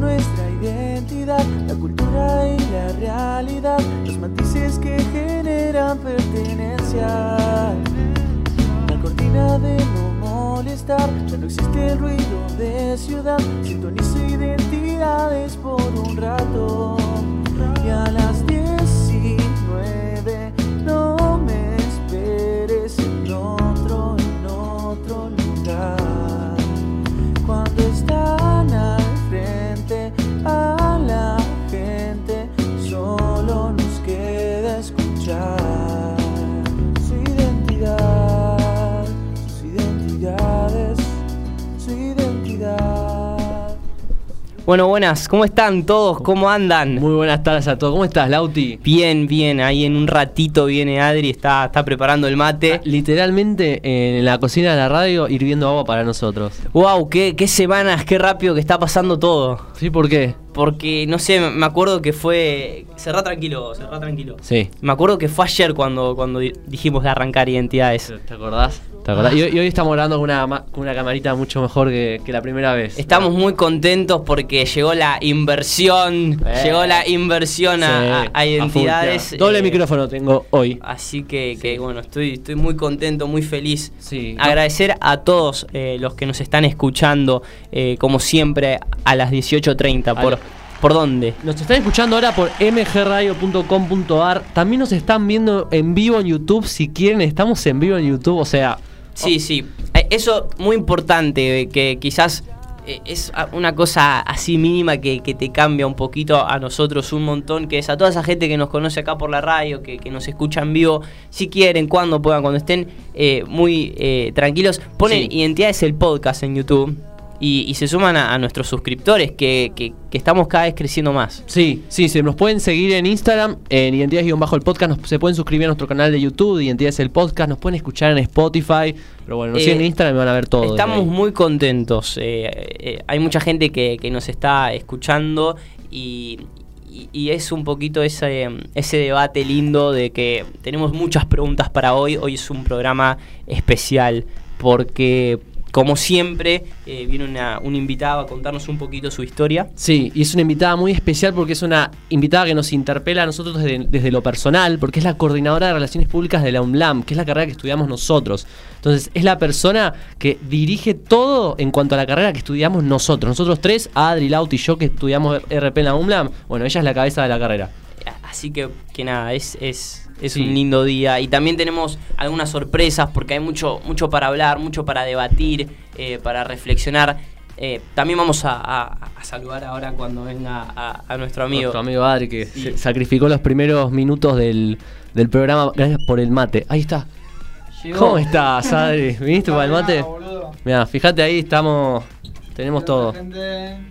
nuestra identidad, la cultura y la realidad, los matices que generan pertenencia. La cortina de no molestar, ya no existe el ruido de ciudad, sintonizo identidades por un rato. Y a las Bueno, buenas, ¿cómo están todos? ¿Cómo andan? Muy buenas tardes a todos. ¿Cómo estás, Lauti? Bien, bien, ahí en un ratito viene Adri, está, está preparando el mate. Literalmente en la cocina de la radio hirviendo agua para nosotros. Wow, qué, qué semanas, qué rápido que está pasando todo. ¿Sí? ¿Por qué? Porque, no sé, me acuerdo que fue... Cerrá tranquilo, cerrá tranquilo. Sí. Me acuerdo que fue ayer cuando, cuando di- dijimos de arrancar identidades. ¿Te acordás? ¿Te acordás? Y, hoy- y hoy estamos grabando con una, ma- con una camarita mucho mejor que, que la primera vez. Estamos muy contentos porque llegó la inversión, Eh. llegó la inversión a, Sí, a- identidades. Doble eh, micrófono tengo hoy. Así que, que, bueno, estoy, estoy muy contento, muy feliz. Sí. Agradecer a todos eh, los que nos están escuchando, eh, como siempre, a las 18.30. ¿Por. ¿Por dónde? Nos están escuchando ahora por mgradio.com.ar. También nos están viendo en vivo en YouTube. Si quieren, estamos en vivo en YouTube. O sea, Sí, sí. Eh, Eso muy importante, que quizás eh, es una cosa así mínima que, que te cambia un poquito a nosotros un montón, que es a toda esa gente que nos conoce acá por la radio, que, que nos escucha en vivo, si quieren, cuando puedan, cuando estén eh, muy eh, tranquilos, ponen Sí. Identidades el podcast en YouTube y, y se suman a, a nuestros suscriptores, que, que- que estamos cada vez creciendo más. Sí, sí, se nos pueden seguir en Instagram, en Identidades-el podcast, nos- se pueden suscribir a nuestro canal de YouTube, de Identidades el podcast, nos pueden escuchar en Spotify, pero bueno, nos Eh, siguen en Instagram y van a ver todo. Estamos muy contentos. eh, eh, hay mucha gente que, que nos está escuchando y, y- y es un poquito ese, ese debate lindo de que tenemos muchas preguntas para hoy. Hoy es un programa especial porque, como siempre, eh, viene una, un invitado a contarnos un poquito su historia. Sí, y es una invitada muy especial porque es una invitada que nos interpela a nosotros desde, desde lo personal, porque es la coordinadora de Relaciones Públicas de la UNLAM, que es la carrera que estudiamos nosotros. Entonces, es la persona que dirige todo en cuanto a la carrera que estudiamos nosotros. Nosotros tres, Adri, Lauti y yo, que estudiamos RP en la UNLAM, bueno, ella es la cabeza de la carrera. Así que, que nada, es, es, es Sí. un lindo día. Y también tenemos algunas sorpresas porque hay mucho, mucho para hablar, mucho para debatir, eh, para reflexionar. Eh, también vamos a, a- a saludar ahora cuando venga a, a nuestro amigo. Nuestro amigo Adri, que Sí. se- sacrificó los primeros minutos del, del programa. Gracias por el mate. Ahí está. Llegó. ¿Cómo estás, Adri? ¿Viniste para el mate? Mira, fíjate ahí, estamos. Tenemos todo.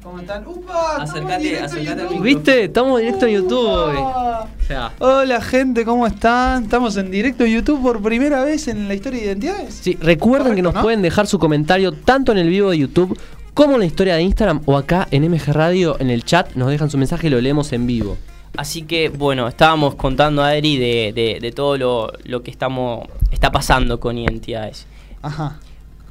¿Cómo están? ¡Upa! Acercate, acercate al micro. ¿Viste? Estamos directo en YouTube hoy. O sea, Hola gente, ¿cómo están? Estamos en directo en YouTube por primera vez en la historia de identidades. sí, recuerden que nos pueden dejar su comentario tanto en el vivo de YouTube como en la historia de Instagram o acá en MG Radio en el chat. Nos dejan su mensaje y lo leemos en vivo. Así que, bueno, estábamos contando a Adri de, de- de todo lo, lo que estamos está pasando con identidades. Ajá.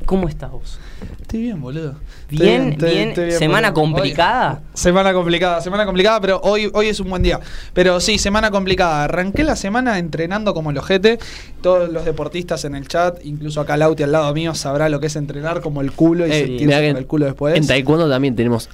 ¿Cómo estás vos? Estoy bien, boludo. Bien, Estoy bien. estoy ¿Semana boludo. complicada? Hoy- semana complicada, semana complicada, pero hoy, hoy es un buen día. Pero sí, semana complicada. Arranqué la semana entrenando como el ojete. Todos los deportistas en el chat, incluso acá Lauti al lado mío, sabrá lo que es entrenar como el culo y Eh, sentirse como el culo después. En taekwondo también tenemos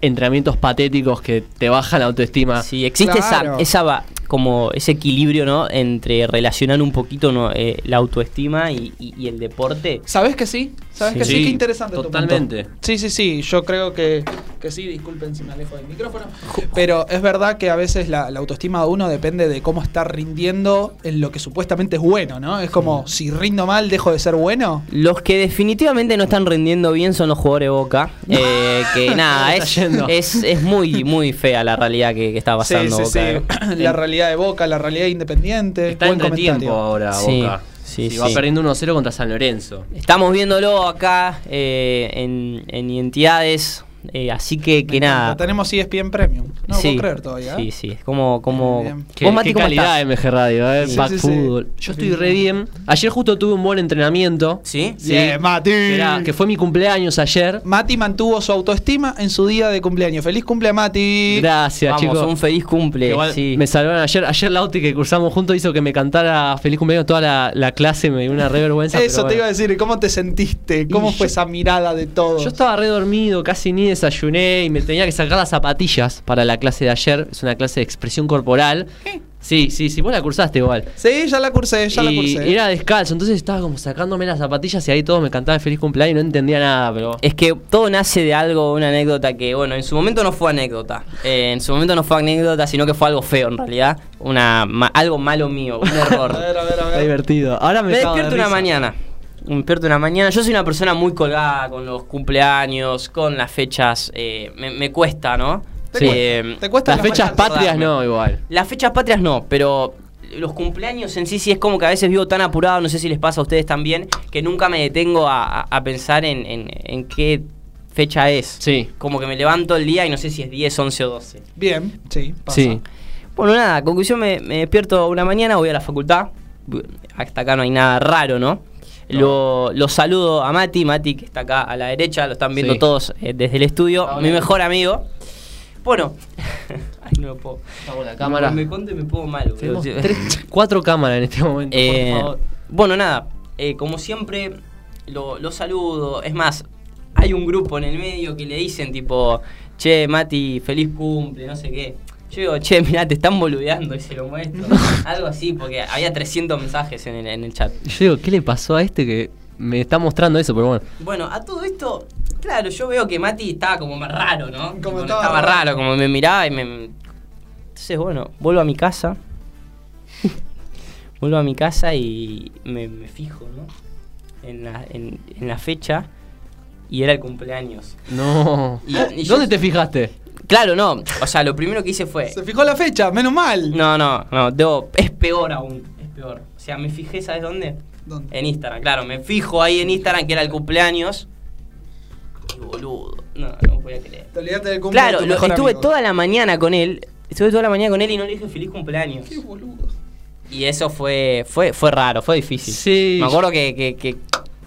entrenamientos patéticos que te bajan la autoestima. Sí, existe Claro. esa, esa va- como ese equilibrio, ¿no? Entre relacionar un poquito ¿no? Eh, la autoestima y, y- y el deporte. ¿Sabes que sí? ¿Sabes Sí. que sí? Sí, Qué interesante tu totalmente. Sí, sí, sí. Yo creo que, que sí. Disculpen si me alejo del micrófono. Pero es verdad que a veces la, la autoestima de uno depende de cómo está rindiendo en lo que supuestamente es bueno, ¿no? Es como, si rindo mal, dejo de ser bueno. Los que definitivamente no están rindiendo bien son los jugadores de Boca. eh, que nada, es, es, es muy, muy fea la realidad que, que está pasando sí, sí, Boca. sí. eh. La realidad de Boca, la realidad de Independiente. Está Buen entre tiempo ahora, Boca. Sí, Sí, va perdiendo 1-0 contra San Lorenzo. Estamos viéndolo acá eh, en, en Identidades. Eh, así que, que nada. Tenemos ESPN Premium. No lo sí, puedo creer todavía. Sí, ¿eh? sí. Es como. como... Bien, bien. Qué, ¿Vos, Mati, qué cómo calidad estás? MG Radio, eh. Sí, Back sí. Fútbol. Yo estoy re bien. Ayer justo tuve un buen entrenamiento. ¿Sí? Sí. Mati. Que, era- que fue mi cumpleaños ayer. Mati mantuvo su autoestima en su día de cumpleaños. ¡Feliz cumple, Mati! Gracias, Vamos, chicos. un feliz cumple. Igual sí. Me salvaron ayer. Ayer Lauti que cursamos juntos hizo que me cantara feliz cumpleaños toda la, la clase. Me dio una re vergüenza. Eso pero te iba a decir. ¿Cómo te sentiste? ¿Cómo Y fue yo- esa mirada de todos? Yo estaba re dormido, casi ni desayuné y me tenía que sacar las zapatillas para la clase de ayer. Es una clase de expresión corporal. Sí, sí, sí, vos la cursaste igual. Sí, ya la cursé, ya la y cursé. era descalzo, entonces estaba como sacándome las zapatillas y ahí todos me cantaban feliz cumpleaños y no entendía nada, pero... Es que todo nace de algo, una anécdota que, bueno, en su momento no fue anécdota. Eh, en su momento no fue anécdota, sino que fue algo feo en realidad. Una, ma- algo malo mío, un error. A ver, a ver, a Está ver. divertido. Ahora me, Me de despierto una risa. mañana. Me despierto una mañana. Yo soy una persona muy colgada con los cumpleaños, con las fechas. eh, me, me cuesta, ¿no? Te Sí. cuesta. ¿Te cuesta Las las fechas patrias acordarme. no, igual. Las fechas patrias no, pero los cumpleaños en sí sí es como que a veces vivo tan apurado, no sé si les pasa a ustedes también, que nunca me detengo a, a- a pensar en, en- en qué fecha es. Sí. Como que me levanto el día y no sé si es 10, 11 o 12. Bien, sí, pasa. Sí. Bueno, nada, conclusión, me, me despierto una mañana, voy a la facultad. Hasta acá no hay nada raro, ¿no? Lo, lo saludo a Mati, Mati que está acá a la derecha, lo están viendo Sí. todos eh, desde el estudio, Hola. mi mejor amigo. Bueno, ay, no lo puedo. Estamos la cámara. Me, me conto y me pongo mal. Tenemos boludo. tres- cuatro cámaras en este momento, Eh, por favor. bueno, nada, eh, como siempre, lo, lo saludo. Es más, hay un grupo en el medio que le dicen tipo, che, Mati, feliz cumple, no sé qué. Yo digo, che, mirá, te están boludeando y se lo muestro. Algo así, porque había 300 mensajes en el, en el chat. Yo digo, ¿qué le pasó a este que me está mostrando eso? Pero bueno. Bueno, a todo esto, claro, yo veo que Mati estaba como más raro, ¿no? Como Tipo, estaba estaba raro. como me miraba y me... Entonces, bueno, vuelvo a mi casa. vuelvo a mi casa y me, me fijo, ¿no? En la, en, en la fecha y era el cumpleaños. No. Y- y yo- ¿Dónde te fijaste? Claro, no. O sea, lo primero que hice fue... Se fijó la fecha, menos mal. No, no, no, debo, es peor aún, es peor. O sea, me fijé, ¿sabes dónde? ¿Dónde? En Instagram, claro, me fijo ahí en Instagram que era el cumpleaños. Qué boludo. No, no podía creer. Te olvidaste del cumple Claro, de tu lo- mejor estuve amigo. toda la mañana con él. Estuve toda la mañana con él y no le dije feliz cumpleaños. Qué boludo. Y eso fue fue fue raro, fue difícil. Sí. Me acuerdo que, que, que-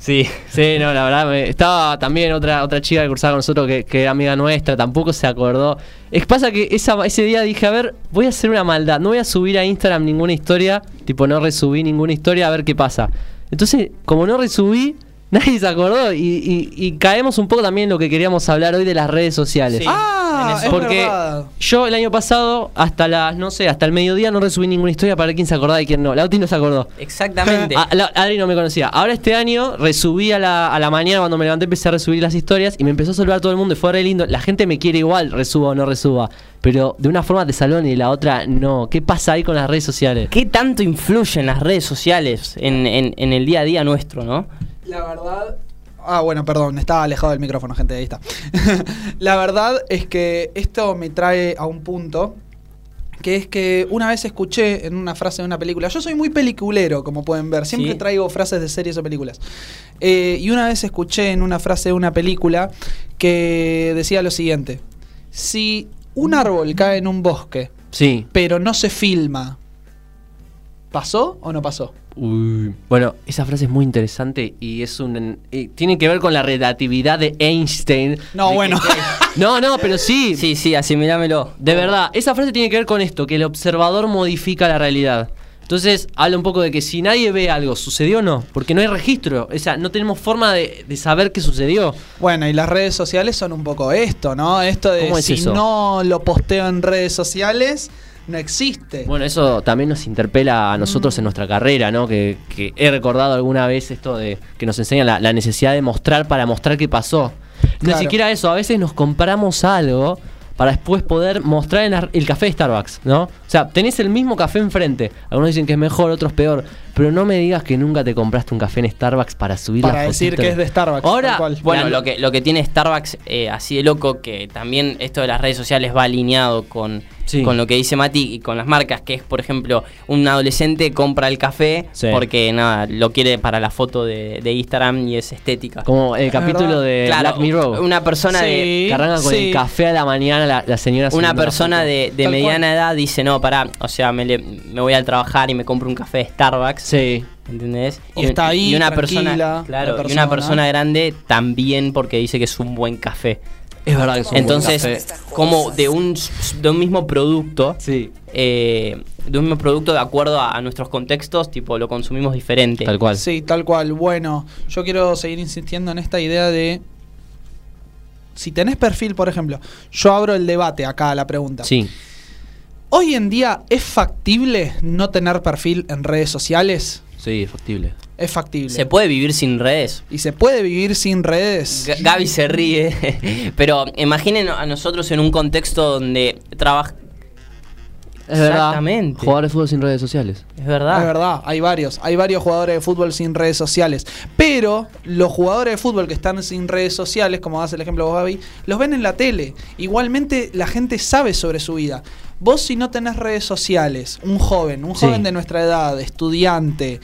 sí. Sí, no, la verdad, me- estaba también otra otra chica que cursaba con nosotros que, que era amiga nuestra, tampoco se acordó. Es que pasa que esa, ese día dije, a ver, voy a hacer una maldad, no voy a subir a Instagram ninguna historia, tipo no resubí ninguna historia, a ver qué pasa. Entonces, como no resubí, nadie se acordó y, y- y caemos un poco también en lo que queríamos hablar hoy de las redes sociales. Sí. Ah, en eso. es Porque verdad. yo el año pasado, hasta las, no sé, hasta el mediodía no resubí ninguna historia para ver quién se acordaba y quién no. Lauti no se acordó. Exactamente. Ah, la- Adri no me conocía. Ahora este año resubí a la, a la mañana cuando me levanté, empecé a resubir las historias y me empezó a saludar todo el mundo y fue re lindo. La gente me quiere igual, resuba o no resuba. Pero de una forma te saludan y de la otra no. ¿Qué pasa ahí con las redes sociales? ¿Qué tanto influyen las redes sociales en, en- en el día a día nuestro, no? La verdad. Ah, bueno, perdón, estaba alejado del micrófono, gente, ahí está. la verdad es que esto me trae a un punto que es que una vez escuché en una frase de una película, yo soy muy peliculero, como pueden ver, siempre Sí. traigo frases de series o películas. Eh, y una vez escuché en una frase de una película que decía lo siguiente, si un árbol cae en un bosque, Sí. pero no se filma, ¿pasó o no pasó? Uy. Bueno, esa frase es muy interesante y es un. y tiene que ver con la relatividad de Einstein. No, De que- bueno. No, no, pero sí. Sí, sí, asimilámelo. De verdad, esa frase tiene que ver con esto, que el observador modifica la realidad. Entonces, habla un poco de que si nadie ve algo, ¿sucedió o no? Porque no hay registro, o sea, no tenemos forma de, de saber qué sucedió. Bueno, y las redes sociales son un poco esto, ¿no? Esto de ¿Cómo es si eso? no lo posteo en redes sociales, no existe. Bueno, eso también nos interpela a nosotros en nuestra carrera, ¿no? Que, que he recordado alguna vez esto de que nos enseña la, la necesidad de mostrar para mostrar qué pasó. Ni Claro. siquiera eso, a veces nos compramos algo para después poder mostrar en la- el café de Starbucks, ¿no? O sea, tenés el mismo café enfrente. Algunos dicen que es mejor, otros peor. Pero no me digas que nunca te compraste un café en Starbucks para subir Para la decir que es de Starbucks, Ahora. Bueno, lo que, lo que tiene Starbucks eh, así de loco, que también esto de las redes sociales va alineado con Sí. con lo que dice Mati y con las marcas, que es, por ejemplo, un adolescente compra el café Sí. porque nada, lo quiere para la foto de, de Instagram y es estética. Como el capítulo de Claro, Black Mirror. una persona de Sí. que arranca con Sí. el café a la mañana, la, la señora. una persona de, mediana edad dice, no, pará, o sea, me, le- me voy a trabajar y me compro un café de Starbucks. Sí. ¿Entendés? Y está ahí, y una tranquila, persona, claro, y una persona. persona grande también porque dice que es un buen café. Es verdad que buen Entonces, café. como de un, de un mismo producto, Sí. eh, de un mismo producto de acuerdo a, a nuestros contextos, tipo, lo consumimos diferente. Tal cual. Sí, tal cual. Bueno, yo quiero seguir insistiendo en esta idea de. Si tenés perfil, por ejemplo, yo abro el debate acá, la pregunta. Sí. Hoy en día, ¿es factible no tener perfil en redes sociales? Sí, es factible. Es factible. ¿Se puede vivir sin redes? ¿Y se puede vivir sin redes? G- Gaby se ríe, pero imaginen a nosotros en un contexto donde trabaja... Es verdad. Exactamente. Jugar de fútbol sin redes sociales. Es verdad. Es verdad, hay varios. Hay varios jugadores de fútbol sin redes sociales. Pero los jugadores de fútbol que están sin redes sociales, como hace el ejemplo vos, Gaby, los ven en la tele. Igualmente la gente sabe sobre su vida. Vos si no tenés redes sociales, un joven, un Sí. joven de nuestra edad, estudiante,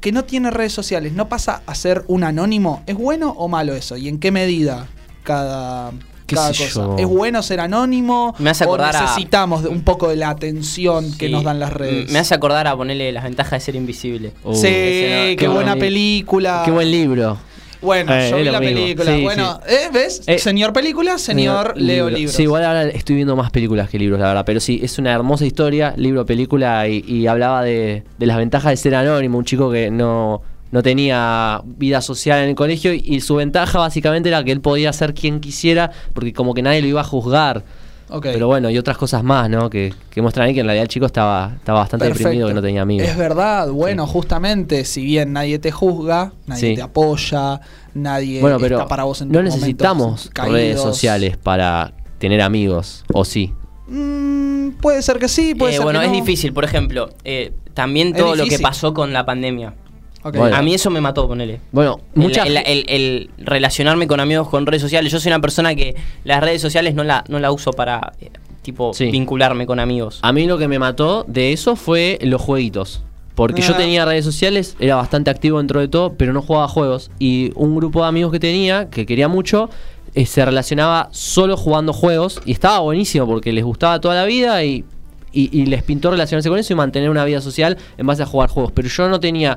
que no tiene redes sociales, no pasa a ser un anónimo, ¿es bueno o malo eso? ¿Y en qué medida cada, ¿Qué cada cosa? yo? ¿Es bueno ser anónimo? Me hace acordar necesitamos un poco de la atención que nos dan las redes? Me hace acordar a ponerle las ventajas de ser invisible. Uh, sí, no- qué, qué buena buen- película. Qué buen libro. Bueno, Eh, yo vi la mismo. película. Sí, bueno, ¿eh? ¿ves? Eh, señor película, señor Leo libro. libros. Sí, igual ahora estoy viendo más películas que libros, la verdad. Pero sí, es una hermosa historia, libro, película, y, y hablaba de, de las ventajas de ser anónimo. Un chico que no, no tenía vida social en el colegio y, y su ventaja básicamente era que él podía ser quien quisiera porque como que nadie lo iba a juzgar. Ok. Pero bueno, y otras cosas más, ¿no? Que, que muestran ahí que en realidad el chico estaba, estaba bastante Perfecto. deprimido, que no tenía amigos. Es verdad, bueno, justamente, si bien nadie te juzga, nadie Sí. te apoya, nadie Bueno, pero está para vos en no necesitamos redes sociales para tener amigos, ¿o sí? Mm, puede ser que sí, puede Eh, ser bueno, que es no. difícil. Por ejemplo, eh, también todo lo que pasó con la pandemia. Bueno. A mí eso me mató, ponele. Bueno, El, mucha el- ge- el- el relacionarme con amigos con redes sociales. Yo soy una persona que las redes sociales no la, no la uso para, eh, tipo, Sí. vincularme con amigos. A mí lo que me mató de eso fue los jueguitos. Porque yo Ah. tenía redes sociales, era bastante activo dentro de todo, pero no jugaba juegos. Y un grupo de amigos que tenía, que quería mucho, eh, se relacionaba solo jugando juegos. Y estaba buenísimo porque les gustaba toda la vida y, y- y les pintó relacionarse con eso y mantener una vida social en base a jugar juegos. Pero yo no tenía,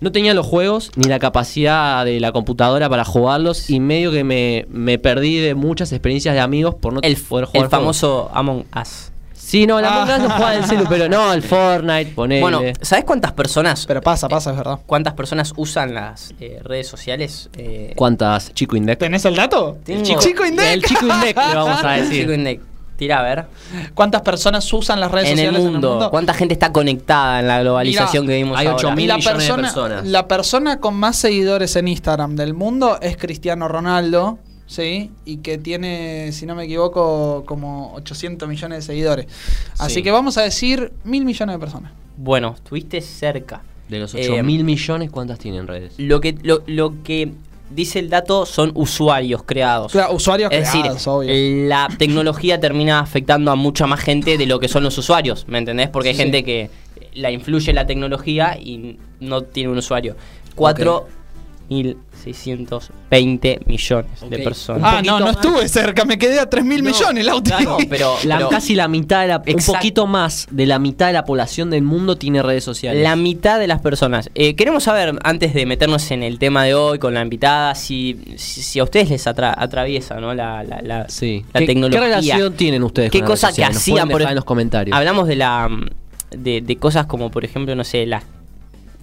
no tenía los juegos ni la capacidad de la computadora para jugarlos. Y medio que me, me perdí de muchas experiencias de amigos por no El, poder jugar el juegos. famoso Among Us. Sí, no, la Ah. Among Us no jugaba en celu, pero no, el Fortnite, ponele. Bueno, ¿sabes cuántas personas Pero pasa, pasa, es verdad. cuántas personas usan las eh, redes sociales? Eh, ¿Cuántas Chico Indec? ¿Tenés el dato? Tengo. Chico, Chico Indec. El Chico Indec, le vamos a decir. Chico Indec. Tira a ver. ¿Cuántas personas usan las redes En el, sociales mundo, en el mundo? ¿cuánta gente está conectada en la globalización Mirá, que vivimos hay ahora? 8.000 Y la millones de persona, personas. la persona con más seguidores en Instagram del mundo es Cristiano Ronaldo, ¿sí? Y que tiene, si no me equivoco, como 800 millones de seguidores. Así Sí. que vamos a decir mil millones de personas. Bueno, estuviste cerca. De los Eh, 8 mil millones, ¿cuántas tienen redes? Lo que, lo, lo que dice el dato son usuarios creados. Claro, usuarios es decir, obvio. la tecnología termina afectando a mucha más gente de lo que son los usuarios, ¿me entendés? Porque hay Sí. gente que la influye la tecnología y no tiene un usuario. 4.620 millones de personas. Ah, no, no más. estuve cerca, me quedé a 3 mil No, millones, Lauti. claro, pero, La, pero casi la mitad de la, un poquito más de la mitad de la población del mundo tiene redes sociales. la mitad de las personas. Eh, queremos saber, antes de meternos en el tema de hoy con la invitada, si, si, si a ustedes les atra- atraviesa ¿no? la, la, la, sí. la ¿Qué, tecnología. ¿Qué relación tienen ustedes ¿Qué con las cosa redes que hacían por en los comentarios. Hablamos de la de, de cosas como por ejemplo, no sé, las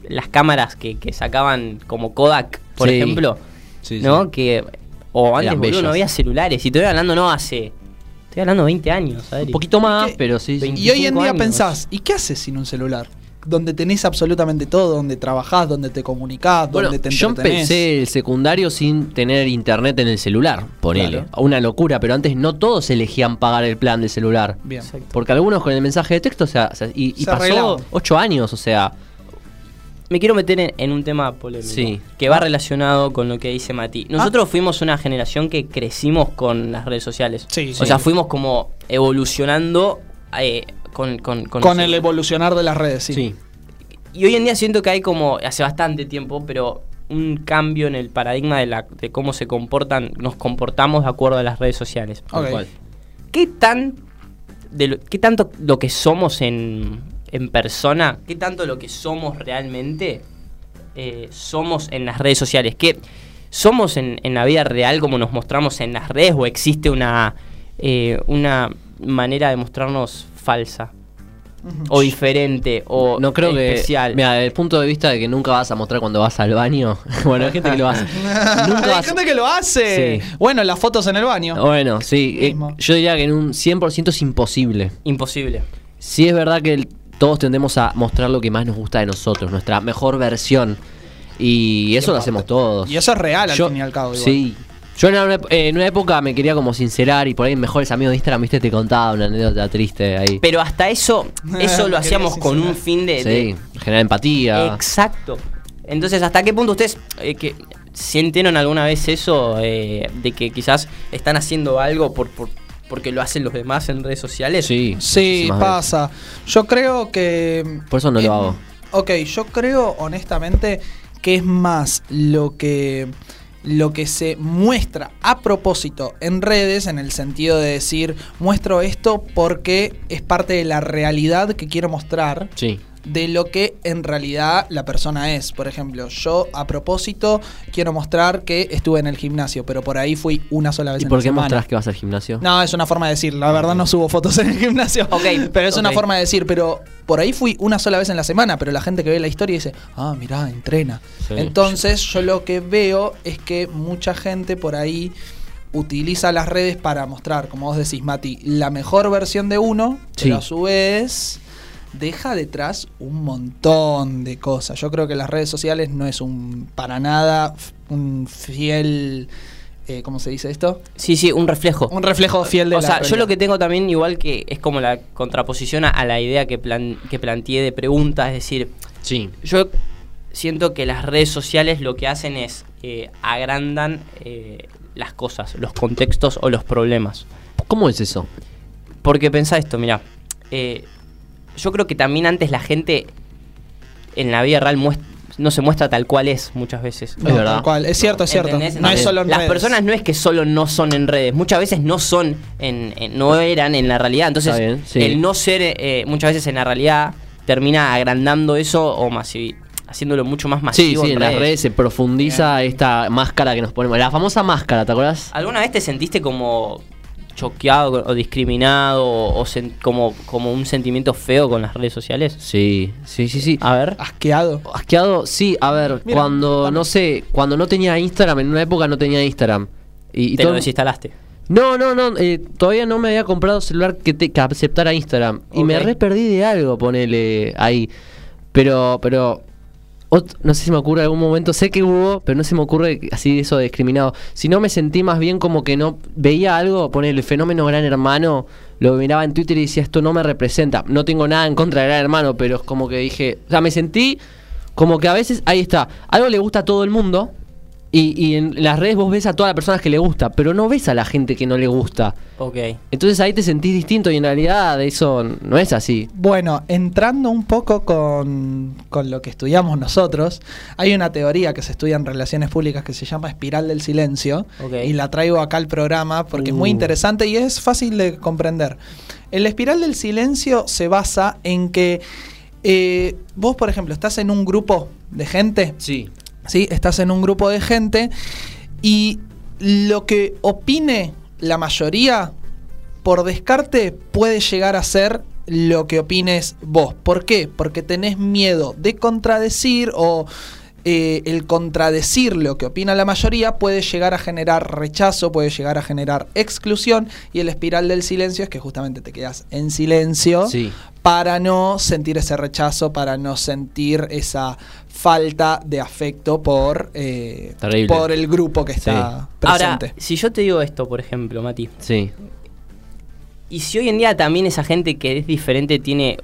las cámaras que, que sacaban como Kodak, por Sí. ejemplo, Sí, ¿no? sí. Que o antes boludo, no había celulares y estoy hablando no hace estoy hablando 20 años, ¿sabes? Un poquito más, pero sí. Y hoy en 25 día años. pensás, ¿y qué haces sin un celular? Donde tenés absolutamente todo, donde trabajás, donde te comunicás, Bueno, donde te yo empecé el secundario sin tener internet en el celular, ponele. Claro. Una locura, pero antes no todos elegían pagar el plan de celular. Bien. Exacto. Porque algunos con el mensaje de texto, o sea, y, y Se pasó arreglaban. ocho años, o sea, Me quiero meter en, en un tema polémico Sí. que va relacionado con lo que dice Mati. Nosotros fuimos una generación que crecimos con las redes sociales. Sí, O sí. sea, fuimos como evolucionando eh, con, con, con- Con el evolucionar de las redes, sí. Sí. Y hoy en día siento que hay como, hace bastante tiempo, pero un cambio en el paradigma de, la, de cómo se comportan, nos comportamos de acuerdo a las redes sociales. Ok. cual. ¿Qué tan de lo, qué tanto lo que somos en, en persona, qué tanto lo que somos realmente eh, somos en las redes sociales? ¿Qué somos en, en la vida real como nos mostramos en las redes o existe una eh, una manera de mostrarnos falsa o diferente o no creo especial? que. Mira, desde el punto de vista de que nunca vas a mostrar cuando vas al baño. bueno, hay gente que lo hace. nunca Hay vas gente que lo hace. Sí. Bueno, las fotos en el baño. Bueno, sí. eh, yo diría que en un 100% es imposible. Imposible. Sí es verdad que el- todos tendemos a mostrar lo que más nos gusta de nosotros, nuestra mejor versión. Y eso lo hacemos todos. Y eso es real al Yo- fin y al cabo. igual. Sí. Yo en una, eh, en una época me quería como sincerar y por ahí mejores amigos de Instagram, viste, te contaba una anécdota triste ahí. Pero hasta eso, eso lo hacíamos con un fin de, de- sí, generar empatía. Exacto. Entonces, ¿hasta qué punto ustedes eh, que sintieron alguna vez eso eh, de que quizás están haciendo algo por, por- porque lo hacen los demás en redes sociales? Sí. Sí, veces. pasa. Yo creo que. Por eso no lo es- hago. Ok, yo creo honestamente que es más lo que lo que se muestra a propósito en redes en el sentido de decir muestro esto porque es parte de la realidad que quiero mostrar Sí. De lo que en realidad la persona es. Por ejemplo, yo a propósito quiero mostrar que estuve en el gimnasio, pero por ahí fui una sola vez ¿Y en por la qué semana. mostrás que vas al gimnasio? No, es una forma de decir. La verdad no subo fotos en el gimnasio. Ok, Pero es una forma de decir. Pero por ahí fui una sola vez en la semana. Pero la gente que ve la historia dice, ah, mirá, entrena. Sí. Entonces yo lo que veo es que mucha gente por ahí utiliza las redes para mostrar, como vos decís, Mati, la mejor versión de uno. Sí. Pero a su vez deja detrás un montón de cosas. Yo creo que las redes sociales no es un para nada un fiel... eh, ¿Cómo se dice esto? Sí, sí, un reflejo. Un reflejo fiel de o la sea, yo lo que tengo también igual que es como la contraposición a, a la idea que, plan, que planteé de pregunta, es decir, Sí. yo siento que las redes sociales lo que hacen es eh, agrandan eh, las cosas, los contextos o los problemas. ¿Cómo es eso? Porque pensá esto, mira, yo creo que también antes la gente en la vida real no se muestra tal cual es muchas veces. No, Es verdad. tal cual. Es cierto, es cierto. ¿Entendés? No es solo en Las redes. personas no es que solo no son en redes, muchas veces no son, en, en- no eran en la realidad. Entonces, Está bien, sí. el no ser eh, muchas veces en la realidad termina agrandando eso o masivi- haciéndolo mucho más Sí, masivo. sí, en las redes se profundiza esta máscara que nos ponemos. La famosa máscara, ¿te acuerdas? ¿Alguna vez te sentiste como choqueado o discriminado o, o sen- como, como un sentimiento feo con las redes sociales? Sí, sí, sí, sí. A ver. Asqueado. Asqueado, sí, a ver, Mira, cuando, dame. no sé, cuando no tenía Instagram, en una época no tenía Instagram. Y, y te todo- lo desinstalaste. No, no, no, eh, todavía no me había comprado celular que, te, que aceptara Instagram. Y me re perdí de algo, ponele ahí. Pero, pero, no sé si me ocurre algún momento, sé que hubo, pero no se me ocurre así eso de discriminado. Si no me sentí más bien como que no veía algo, ponele el fenómeno Gran Hermano, lo miraba en Twitter y decía esto no me representa. No tengo nada en contra de Gran Hermano, pero es como que dije, o sea, me sentí como que a veces, ahí está, algo le gusta a todo el mundo. Y, y en las redes vos ves a todas las personas que le gusta, pero no ves a la gente que no le gusta. Ok. Entonces ahí te sentís distinto y en realidad eso no es así. Bueno, entrando un poco con, con lo que estudiamos nosotros, hay una teoría que se estudia en relaciones públicas que se llama espiral del silencio. Ok. Y la traigo acá al programa porque es muy Uh. interesante y es fácil de comprender. El espiral del silencio se basa en que eh, vos, por ejemplo, estás en un grupo de gente Sí. ¿Sí? Estás en un grupo de gente y lo que opine la mayoría, por descarte, puede llegar a ser lo que opines vos. ¿Por qué? Porque tenés miedo de contradecir o eh, el contradecir lo que opina la mayoría puede llegar a generar rechazo, puede llegar a generar exclusión y el espiral del silencio es que justamente te quedas en silencio Sí. para no sentir ese rechazo, para no sentir esa falta de afecto por, eh, por el grupo que está presente. si yo te digo esto, por ejemplo, Mati, Sí. y si hoy en día también esa gente que es diferente tiene,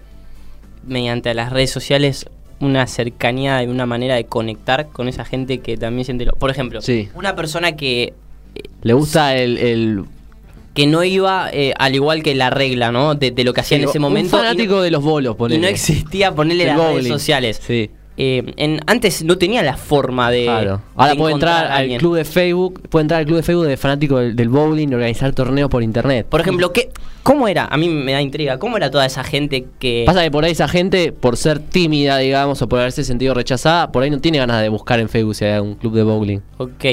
mediante las redes sociales, una cercanía y una manera de conectar con esa gente que también siente lo... Por ejemplo, Sí. una persona que... eh, Le gusta el, el que no iba eh, al igual que la regla, ¿no? De, de lo que hacía en ese un momento. y no- fanático de los bolos, y ponele. no existía ponerle las redes bowling. sociales. Sí. Eh, en- antes no tenía la forma de. Claro. Ahora de puede entrar al club de Facebook, puede entrar al club de Facebook de fanático del, del bowling y organizar torneos por internet. Por ejemplo, ¿qué, ¿cómo era? A mí me da intriga. ¿Cómo era toda esa gente que. Pasa que por ahí esa gente, por ser tímida, digamos, o por haberse sentido rechazada, por ahí no tiene ganas de buscar en Facebook si hay un club de bowling. Ok.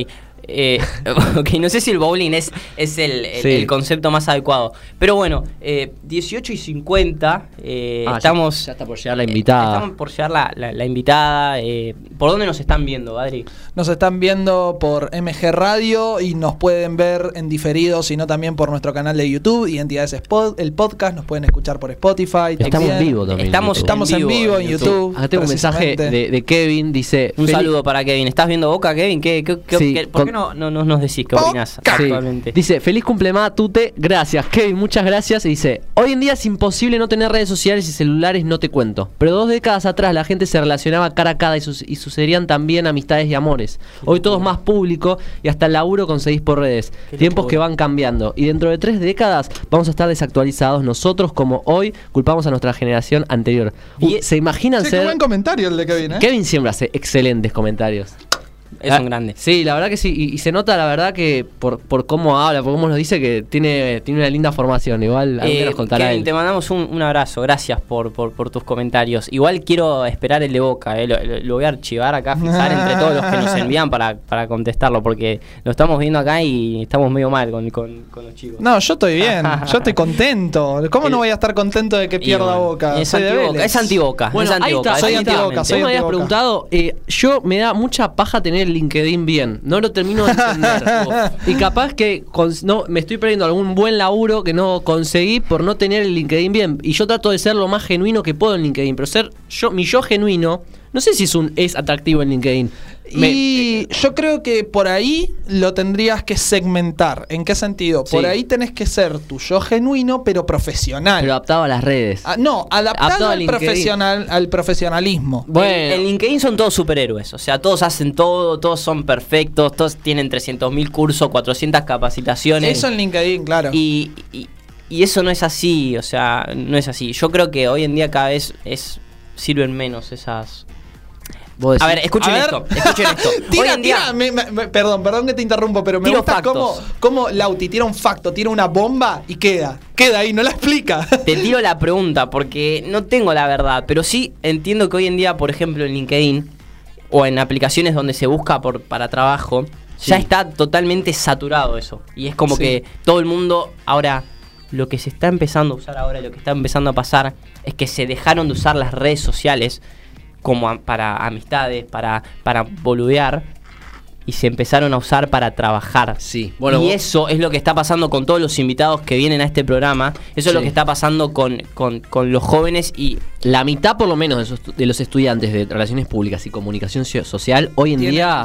Eh, ok, no sé si el bowling es, es el, el- Sí. el concepto más adecuado. Pero bueno, eh, 18 y 50. eh, Ah, estamos. ya está por llegar la eh, invitada. estamos por llegar la, la- la invitada. eh, ¿Por dónde nos están viendo, Adri? Nos están viendo por MG Radio y nos pueden ver en diferido, sino también por nuestro canal de YouTube, Identidades Spot, el podcast. Nos pueden escuchar por Spotify. Estamos en vivo también. Estamos- YouTube. Estamos en vivo en YouTube. Acá tengo un mensaje de, de Kevin, dice... Un "Feliz- saludo para Kevin. ¿Estás viendo Boca, Kevin? ¿Qué, qué- qué- Sí, qué- ¿Por qué no, no, no nos decís qué Sí. actualmente? Dice, feliz cumpleaños Tute, gracias. Kevin, muchas gracias. Y dice, hoy en día es imposible no tener redes sociales y celulares, no te cuento. Pero dos décadas atrás la gente se relacionaba cara a cara y, y sucederían también amistades y amores. Hoy todo es más público y hasta el laburo conseguís por redes. Qué Tiempos que van cambiando. Y dentro de tres décadas vamos a estar desactualizados nosotros como hoy culpamos a nuestra generación anterior. Uh, Y- ¿Se imaginan qué ser... buen comentario el de Kevin, ¿eh? Kevin siempre hace excelentes comentarios. Es Ah, un grande. Sí, la verdad que sí. Y, y se nota, la verdad, que por, por cómo habla, por cómo nos dice, que tiene, tiene una linda formación. Igual Eh, nos contará Kevin, él. te mandamos un, un abrazo, gracias por, por, por tus comentarios. Igual quiero esperar el de Boca, eh, lo, lo- lo voy a archivar acá, fijar entre todos los que nos envían para, para contestarlo, porque lo estamos viendo acá y estamos medio mal con, con- con los chicos. No, yo estoy bien, yo estoy contento. ¿Cómo El- no voy a estar contento de que pierda bueno, Boca? Es Soy de antiboca, es antiboca. Bueno, es ahí antiboca, está, soy antiboca, soy Vos me habías antiboca. preguntado, eh, yo me da mucha paja tener el LinkedIn bien. No lo termino de entender. y capaz que no, me estoy perdiendo algún buen laburo que no conseguí por no tener el LinkedIn bien. Y yo trato de ser lo más genuino que puedo en LinkedIn. Pero ser yo, mi yo genuino, no sé si es un es atractivo en LinkedIn. Me- Y yo creo que por ahí lo tendrías que segmentar. ¿En qué sentido? Por Sí. ahí tenés que ser tu yo genuino, pero profesional. pero adaptado a las redes. Ah, no, adaptado Adaptado al, profesional, al profesionalismo. Bueno. En, en LinkedIn son todos superhéroes, o sea, todos hacen todo, todos son perfectos, todos tienen 300.000 cursos, 400 capacitaciones. Eso en LinkedIn, claro. Y, y- y eso no es así, o sea, no es así. Yo creo que hoy en día cada vez es sirven menos esas... Vos decís- A ver, escuchen A ver. esto, escuchen esto. hoy Tira, en día... tira, me- me- me- perdón, perdón que te interrumpo, pero me Tiro gusta cómo, cómo Lauti tira un facto, tira una bomba y queda. Queda ahí, no la explica. Te tiro la pregunta porque no tengo la verdad, pero sí entiendo que hoy en día, por ejemplo, en LinkedIn o en aplicaciones donde se busca por, para trabajo, Sí. ya está totalmente saturado eso. Y es como Sí. que todo el mundo ahora, lo que se está empezando a usar ahora, lo que está empezando a pasar, es que se dejaron de usar las redes sociales como a- para amistades, para, para boludear. Y se empezaron a usar para trabajar. Sí, bueno, y vos- eso es lo que está pasando con todos los invitados que vienen a este programa. Eso es lo que está pasando con, con, con los jóvenes y La mitad, por lo menos, de, esos- de los estudiantes de Relaciones Públicas y Comunicación so- Social hoy en día.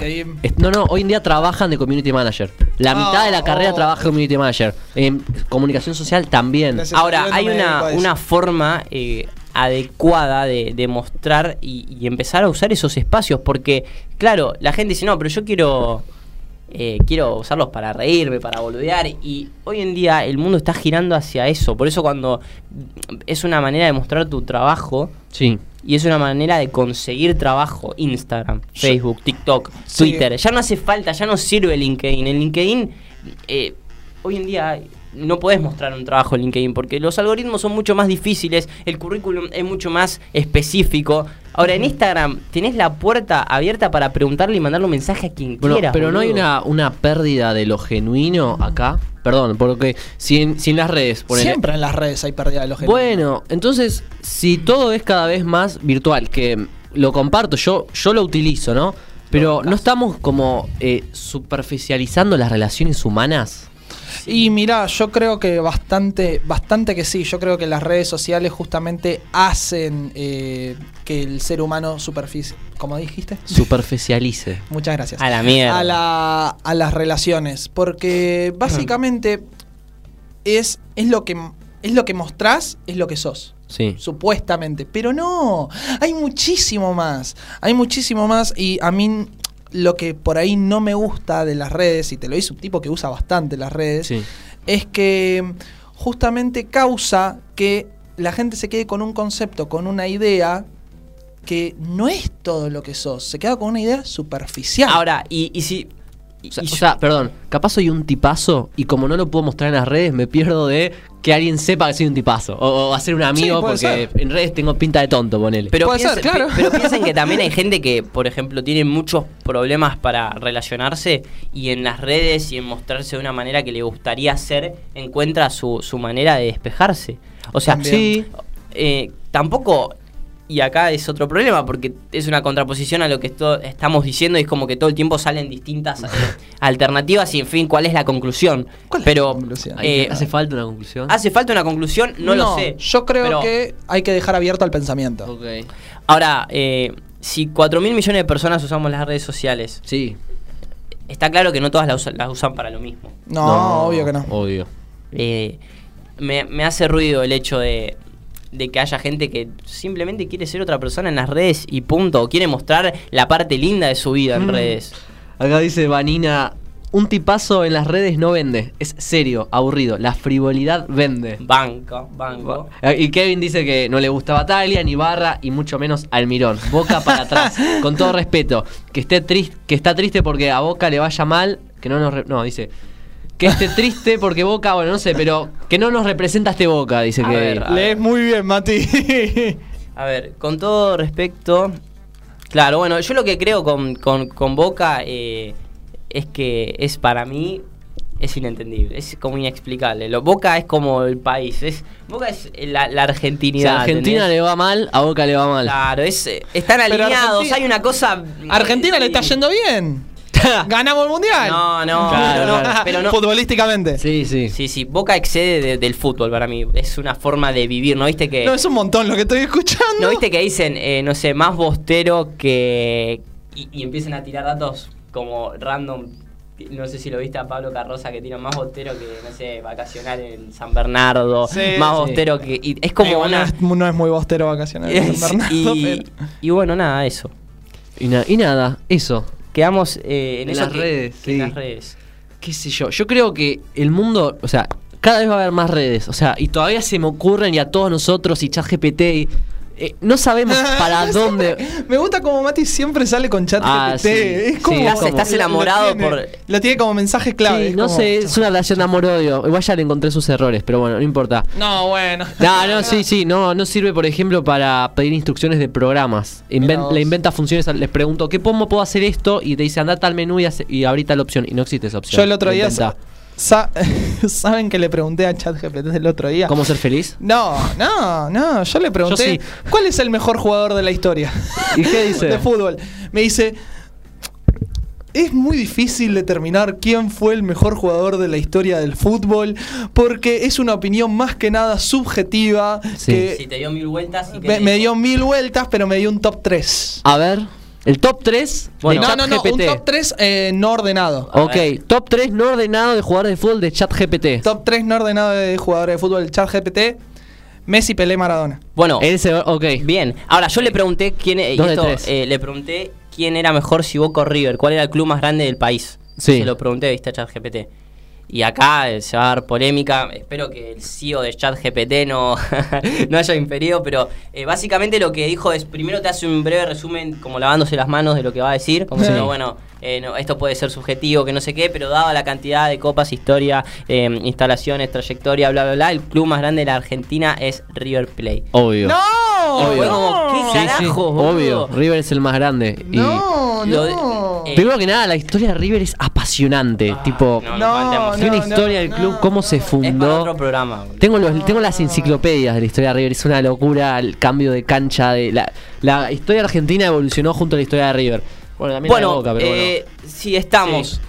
No, no, hoy en día trabajan de Community Manager. La Ah, mitad de la carrera oh. trabaja de Community Manager. En Comunicación Social también. Gracias. Ahora, hay una, una forma eh, adecuada de, de mostrar y, y empezar a usar esos espacios, porque, claro, la gente dice, no, pero yo quiero, eh, quiero usarlos para reírme, para boludear, y hoy en día el mundo está girando hacia eso, por eso cuando es una manera de mostrar tu trabajo, Sí. y es una manera de conseguir trabajo, Instagram, Facebook, TikTok, Sí. Twitter, ya no hace falta, ya no sirve LinkedIn, en LinkedIn... eh, hoy en día no podés mostrar un trabajo en LinkedIn porque los algoritmos son mucho más difíciles, el currículum es mucho más específico. Ahora en Instagram tenés la puerta abierta para preguntarle y mandarle un mensaje a quien Bueno, quieras. pero no hay una, una pérdida de lo genuino acá. Perdón, porque si en, si en las redes. ponele- Siempre en las redes hay pérdida de los genuinos. Bueno, entonces, si todo es cada vez más virtual, que lo comparto, yo, yo lo utilizo, ¿no? Pero no estamos como eh, superficializando las relaciones humanas. Y mira, yo creo que bastante, bastante que sí. Yo creo que las redes sociales justamente hacen eh, que el ser humano superficie. ¿Cómo dijiste? Superficialice. Muchas gracias. A la mierda. A, la- a las relaciones. Porque básicamente es, es lo que es lo que mostrás, es lo que sos. Sí. Supuestamente. Pero no. Hay muchísimo más. Hay muchísimo más. Y a mí lo que por ahí no me gusta de las redes, y te lo dice un tipo que usa bastante las redes, Sí. es que justamente causa que la gente se quede con un concepto, con una idea que no es todo lo que sos, se queda con una idea superficial. Ahora, y, y si. Y- O sea, y o yo- sea, perdón, capaz soy un tipazo y como no lo puedo mostrar en las redes, me pierdo de que alguien sepa que soy un tipazo. O, o hacer un amigo porque ser. en redes tengo pinta de tonto, ponele. Pero, Puede piensen, ser, claro. pi- pero piensen que también hay gente que, por ejemplo, tiene muchos problemas para relacionarse y en las redes y en mostrarse de una manera que le gustaría hacer, encuentra su, su manera de despejarse. O sea, sí, eh, tampoco, y acá es otro problema, porque es una contraposición a lo que esto- estamos diciendo y es como que todo el tiempo salen distintas eh, alternativas y, en fin, ¿cuál es la conclusión? ¿Cuál es pero la conclusión? eh, ¿Hace falta una conclusión? ¿Hace falta una conclusión? No, lo sé. Yo creo pero- que hay que dejar abierto al pensamiento. Ok. Ahora, eh, si 4 mil millones de personas usamos las redes sociales, Sí. está claro que no todas las, usan- las usan para lo mismo. No, obvio que no. Obvio. Eh, me, me hace ruido el hecho de, de que haya gente que simplemente quiere ser otra persona en las redes y punto. O quiere mostrar la parte linda de su vida en Mm. redes. Acá dice Vanina, un tipazo en las redes no vende. Es serio, aburrido. La frivolidad vende. Banco, banco. Y Kevin dice que no le gusta Batalla, ni Barra, y mucho menos Almirón. Boca para atrás. Con todo respeto. Que esté triste, que está triste porque a Boca le vaya mal. Que no nos re- no, dice. Que esté triste porque Boca, bueno, no sé, pero que no nos representa este Boca, dice A Kevin. ver, a Lees muy bien, Mati. A ver, con todo respecto. Claro, bueno, yo lo que creo con, con- con Boca eh, es que es para mí. Es inentendible, es como inexplicable. Lo, Boca es como el país, es Boca es la, la Si argentinidad. a Argentina ¿entendés? le va mal, a Boca le va mal. Claro, es, eh, están alineados, hay una cosa. Argentina le está yendo bien. Ganamos el mundial. No, no, Claro, pero no, claro. pero no. Futbolísticamente. Sí, sí. Sí, sí, Boca excede de- del fútbol para mí. Es una forma de vivir, ¿no viste que.? No, es un montón lo que estoy escuchando. ¿No viste que dicen, eh, no sé, más bostero que. Y, y empiezan a tirar datos como random. No sé si lo viste a Pablo Carroza que tira más bostero que, no sé, vacacionar en San Bernardo. Sí, más sí. bostero que. y es como una. no, es, no es muy bostero vacacional. en San Bernardo, y, pero- y bueno, nada, eso. Y, na- y nada, eso. Quedamos eh, en, En eso las que- redes, que en las redes. qué sé yo, yo creo que el mundo, o sea, cada vez va a haber más redes, o sea, y todavía se me ocurren y a todos nosotros y ChatGPT y eh, no sabemos para dónde. Me gusta como Mati siempre sale con chat Ah, sí. Es como. Sí, Estás- estás lo- lo enamorado tiene- por- Lo tiene como mensaje clave. Sí, no como- sé, es una relación de amor-odio. Igual ya le encontré sus errores, pero bueno, no importa. No, bueno. No, no, sí, sí, no, no sirve, por ejemplo, para pedir instrucciones de programas. Inven- le inventa funciones, les pregunto, ¿qué cómo puedo hacer esto? Y te dice, andate al menú y, hace- y tal opción. Y no existe esa opción. Yo el otro día. Sa- ¿Saben que le pregunté a ChatGPT el otro día? ¿Cómo ser feliz? No, no, no. Yo le pregunté. Yo sí. ¿Cuál es el mejor jugador de la historia? ¿Y qué dice? de fútbol. Me dice. Es muy difícil determinar quién fue el mejor jugador de la historia del fútbol porque es una opinión más que nada subjetiva Sí. que Si te dio mil vueltas y me, me dio mil vueltas, pero me dio un top 3. A ver, el top 3 Bueno, de no, no, no, un ChatGPT. top 3 eh, no ordenado. Ok, top 3 no ordenado de jugadores de fútbol de ChatGPT. Top 3 no ordenado de jugadores de fútbol chat GPT. Messi, Pelé, Maradona. Bueno, Ese, ok. Bien, ahora yo le pregunté quién e- y Dos de esto, tres. eh, le pregunté quién era mejor si Boca o River, cuál era el club más grande del país. Sí. Se lo pregunté, viste a ChatGPT. Y acá eh, se va a dar polémica. Espero que el CEO de ChatGPT no, no haya inferido, pero eh, básicamente lo que dijo es: primero te hace un breve resumen, como lavándose las manos de lo que va a decir, como Sí. diciendo, bueno, eh, no, esto puede ser subjetivo, que no sé qué, pero dada la cantidad de copas, historia, eh, instalaciones, trayectoria, bla, bla, bla, el club más grande de la Argentina es River Plate. Obvio. ¡No! Fue como, ¿qué Sí, sí, obvio. River es el más grande. Y No, de- no. eh, primero que nada, la historia de River es apasionante. Ah, tipo, no, No, una historia no, del club, no, cómo se Es para fundó. otro programa. boludo. Tengo, los, tengo las enciclopedias de la historia de River, es una locura el cambio de cancha. de La, la historia argentina evolucionó junto a la historia de River. Bueno, también la de Bueno, Boca, pero eh, sí, estamos.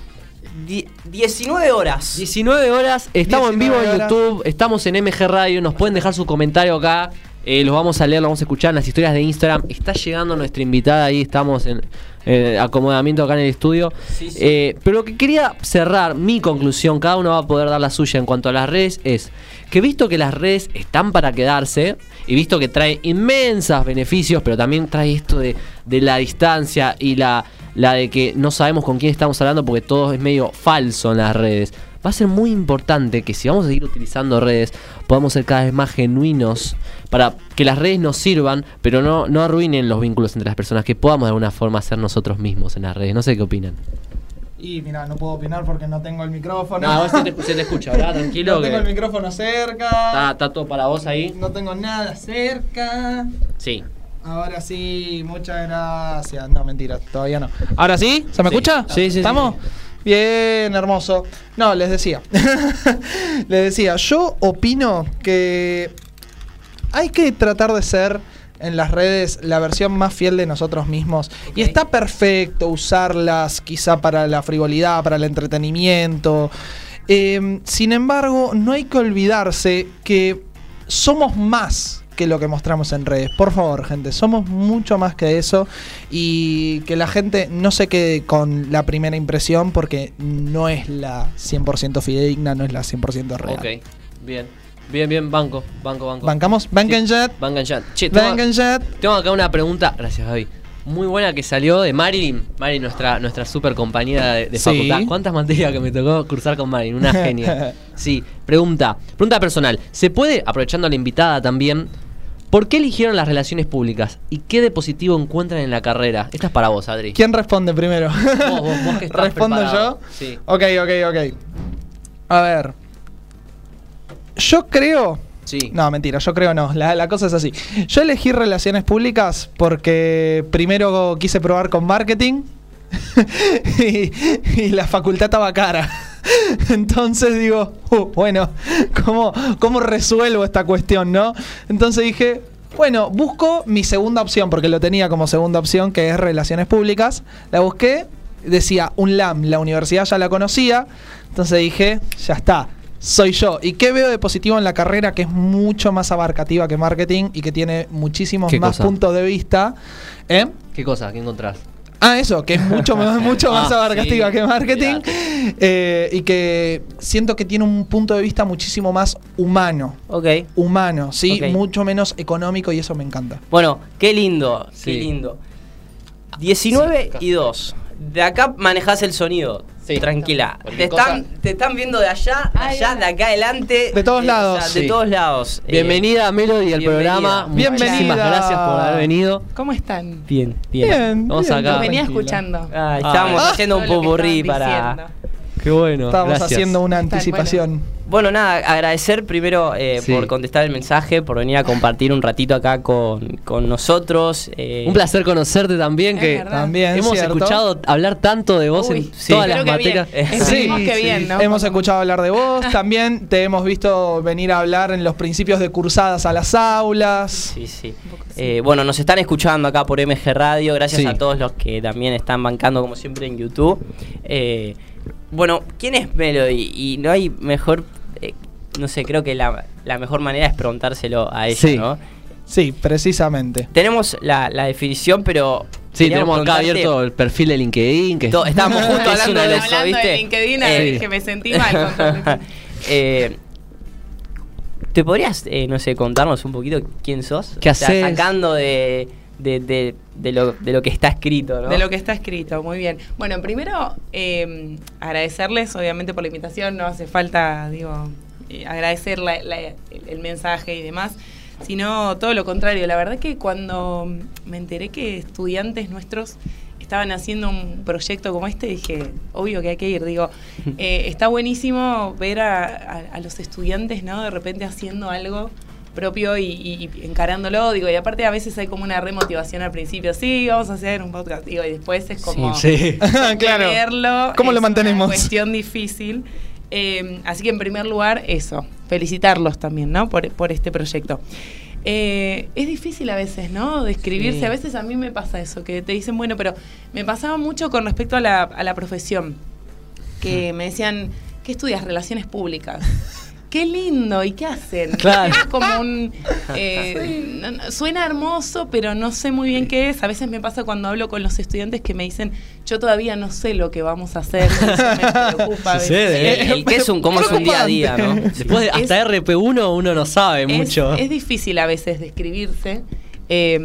Die- 19 horas. 19 horas, estamos en vivo 19 en. YouTube, estamos en MG Radio, nos pueden dejar su comentario acá, eh, los vamos a leer, los vamos a escuchar en las historias de Instagram. Está llegando nuestra invitada ahí, estamos en eh, acomodamiento acá en el estudio. Sí, sí. Eh, pero lo que quería cerrar, mi conclusión, cada uno va a poder dar la suya en cuanto a las redes, es que visto que las redes están para quedarse, y visto que trae inmensos beneficios, pero también trae esto de, de la distancia y la, la de que no sabemos con quién estamos hablando porque todo es medio falso en las redes. Va a ser muy importante que si vamos a seguir utilizando redes, podamos ser cada vez más genuinos para que las redes nos sirvan, pero no, no arruinen los vínculos entre las personas, que podamos de alguna forma ser nosotros mismos en las redes. No sé qué opinan. Y mira, no puedo opinar porque no tengo el micrófono. No, se te, se te escucha, ¿verdad? Tranquilo. No tengo que el micrófono cerca. está, está todo para vos ahí. No tengo nada cerca. Sí. Ahora sí, muchas gracias. No, mentira, todavía no. ¿Ahora sí? ¿Se me Sí. escucha? Sí, sí, sí, ¿Estamos? sí. Bien, hermoso. No, les decía. les decía, yo opino que hay que tratar de ser en las redes la versión más fiel de nosotros mismos. Y está perfecto usarlas quizá para la frivolidad, para el entretenimiento. Eh, sin embargo, no hay que olvidarse que somos más que lo que mostramos en redes. Por favor, gente, somos mucho más que eso y que la gente no se quede con la primera impresión porque no es la 100% fidedigna, no es la 100% real. Ok, bien. Bien, bien, banco, banco, banco. ¿Bancamos? ¿Banken Sí. jet? Bancan Chat. Che, tengo, ¿Banken jet? tengo acá una pregunta. Gracias, Gaby. Muy buena que salió de Marilyn. Marilyn, nuestra, nuestra super compañera de, de Sí. facultad. ¿Cuántas materias que me tocó cursar con Marilyn? Una genia. Sí, pregunta. Pregunta personal. ¿Se puede, aprovechando a la invitada también, por qué eligieron las relaciones públicas y qué de positivo encuentran en la carrera? Esta es para vos, Adri. ¿Quién responde primero? Vos, vos, vos que estás ¿Respondo preparado. yo? Sí. Ok, ok, ok. A ver. Yo creo. Sí. No, mentira, yo creo no. La, la cosa es así. Yo elegí relaciones públicas porque primero quise probar con marketing y, y la facultad estaba cara. Entonces digo, "Uh, bueno, ¿cómo, ¿cómo resuelvo esta cuestión, no? Entonces dije, bueno, busco mi segunda opción, porque lo tenía como segunda opción, que es relaciones públicas. La busqué, decía un LAM, la universidad ya la conocía. Entonces dije, ya está, soy yo. ¿Y qué veo de positivo en la carrera? Que es mucho más abarcativa que marketing y que tiene muchísimos ¿Qué más cosa? puntos de vista. ¿Eh? ¿Qué cosa? ¿Qué encontrás? Ah, eso, que es mucho más, mucho más Ah, abarcativa sí, que marketing. eh, y que siento que tiene un punto de vista muchísimo más humano. Ok. Humano, sí, mucho menos económico y eso me encanta. Bueno, qué lindo, Sí. qué lindo. 19 Sí, acá. y 2. De acá manejás el sonido. Sí. Tranquila. Te están, te están viendo de allá, de allá, de acá adelante. De todos eh, lados. o sea, de Sí. todos lados. Eh, Bienvenida, Melody, al programa. Bienvenida. Muchísimas gracias por haber venido. ¿Cómo están? Bien, bien. Bien, Vamos bien, acá. Venía escuchando. Ah, estábamos Ah. haciendo un popurrí para. diciendo. Qué bueno. Estábamos gracias. haciendo una anticipación. Bueno, nada, agradecer primero eh, Sí. por contestar el mensaje, por venir a compartir un ratito acá con, con nosotros. eh, Un placer conocerte también, Es que verdad. También, hemos ¿cierto? escuchado hablar tanto de vos Uy, en sí. todas las que bien. materias. Esperemos que bien, ¿no? Hemos escuchado hablar de vos, también te hemos visto venir a hablar en los principios de cursadas a las aulas. Sí, sí. Sí. Eh, bueno, nos están escuchando acá por MG Radio. Gracias Sí. a todos los que también están bancando, como siempre, en YouTube. Eh, bueno, ¿quién es Melody? Y no hay mejor. eh, no sé, creo que la, la mejor manera es preguntárselo a ella, Sí. ¿no? Sí, precisamente. Tenemos la, la definición, pero. Sí, tenemos acá abierto el perfil de LinkedIn. Que To- estábamos justo que es hablando una de de eso, Hablando ¿viste? de LinkedIn, Eh, dije, me sentí mal. con. Eh, ¿Te podrías, eh, no sé, contarnos un poquito quién sos? ¿Qué O sea, haces? Sacando de, de, de- de lo, de lo que está escrito, ¿no? De lo que está escrito, muy bien. Bueno, primero eh, agradecerles, obviamente, por la invitación. No hace falta, digo, eh, agradecer la- la- el, el mensaje y demás, sino todo lo contrario. La verdad que cuando me enteré que estudiantes nuestros estaban haciendo un proyecto como este, dije, obvio que hay que ir. Digo, eh, está buenísimo ver a, a- a los estudiantes, ¿no? De repente haciendo algo propio y, y- y encarándolo, digo, y aparte a veces hay como una remotivación al principio, sí, vamos a hacer un podcast, digo, y después es como Sí. claro. sostenerlo, ¿Cómo lo mantenemos? Una cuestión difícil. Eh, así que en primer lugar, eso, felicitarlos también, ¿no? Por, por este proyecto. Eh, es difícil a veces, ¿no? Describirse. Sí. A veces a mí me pasa eso, que te dicen, bueno, pero me pasaba mucho con respecto a la, a la profesión, que me decían, ¿qué estudias? Relaciones públicas. Qué lindo, ¿y qué hacen? Claro. Es como un... eh, suena hermoso, pero no sé muy bien qué es. A veces me pasa cuando hablo con los estudiantes que me dicen, yo todavía no sé lo que vamos a hacer. Eso me preocupa. a veces. Sucede, El, el que es un, cómo es un día a día, ¿no? Después de hasta RP1 uno no sabe Es- mucho. Es, difícil a veces describirse. Eh,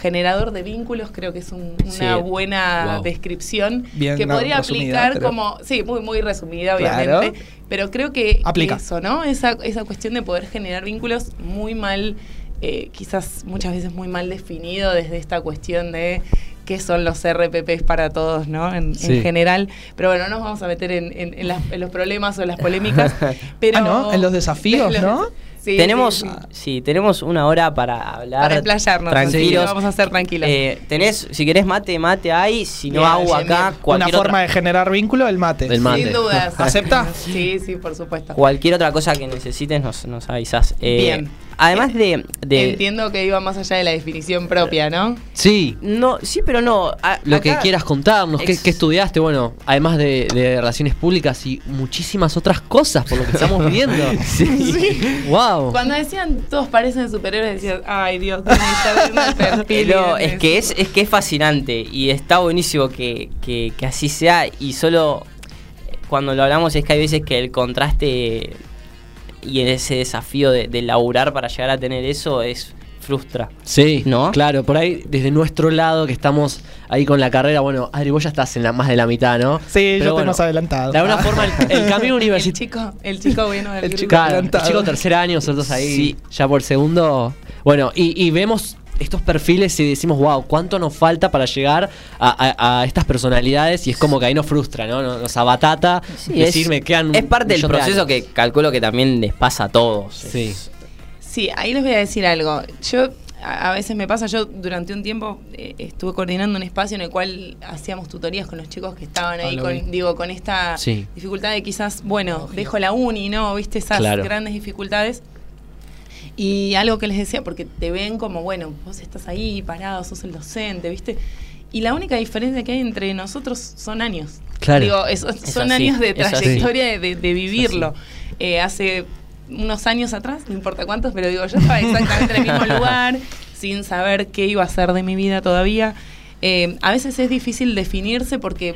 generador de vínculos, creo que es un- una Sí. buena Wow. descripción Bien, que podría aplicar pero- como, sí, muy, muy resumida, Claro. obviamente, pero creo que Aplica. eso, ¿no? Esa, esa cuestión de poder generar vínculos muy mal, eh, quizás muchas veces muy mal definido desde esta cuestión de qué son los RPPs para todos, ¿no? En, general. Pero bueno, no nos vamos a meter en, en- en las- los problemas o en las polémicas. Pero, Ah, ¿no? En los desafíos, Los- ¿no? Sí, tenemos, sí, sí, sí. tenemos una hora para hablar. Para explayarnos, Tranquilos. vamos a hacer tranquilos. Eh, tenés, si querés mate, mate ahí. Si no Bien, agua bien, acá, bien. cualquier Una forma otra, de generar vínculo, el mate. El mate. Sin dudas. ¿Acepta? Sí, sí, por supuesto. cualquier otra cosa que necesites nos, nos avisás. Eh, Bien. Además de, de- Entiendo que iba más allá de la definición propia, ¿no? Sí, no, sí, pero no. A- lo acá- que quieras contarnos, ¿qué, Ex- qué estudiaste? Bueno, además de, de relaciones públicas y muchísimas otras cosas por lo que estamos viendo. Sí. Wow. Cuando decían todos parecen superiores, decías, ay Dios, viendo el perfil. No, es que es, es que es fascinante y está buenísimo que, que- que así sea y solo cuando lo hablamos es que hay veces que el contraste y ese desafío de, de laburar para llegar a tener eso es frustra. Sí, ¿No? Claro, por ahí, desde nuestro lado, que estamos ahí con la carrera, bueno, Adri, vos ya estás en la, más de la mitad, ¿no? Sí, Pero yo estoy bueno, más adelantado. De alguna forma, el, el camino el universitario. chico, el chico bueno del El grupo. chico Claro, el adelantado. chico tercer año, nosotros ahí Sí. ya por segundo. Bueno, y, y vemos estos perfiles y decimos, wow, ¿cuánto nos falta para llegar a, a- a estas personalidades? Y es como que ahí nos frustra, ¿no? Nos, nos abatata Sí, decir, es, me quedan es parte del de proceso años". que calculo que también les pasa a todos. Sí. Es- Sí, ahí les voy a decir algo. Yo, a veces me pasa, yo durante un tiempo eh, estuve coordinando un espacio en el cual hacíamos tutorías con los chicos que estaban Ah, ahí, con, digo, con esta Sí. dificultad de quizás, bueno, dejo la uni, ¿no? ¿Viste esas Claro. grandes dificultades? Y algo que les decía, porque te ven como, bueno, vos estás ahí parado, sos el docente, ¿viste? Y la única diferencia que hay entre nosotros son años. Claro. Digo, es- Es son así, años de trayectoria de, de- de vivirlo. Eh, hace unos años atrás, no importa cuántos, pero digo, yo estaba exactamente en el mismo lugar, sin saber qué iba a hacer de mi vida todavía. Eh, a veces es difícil definirse porque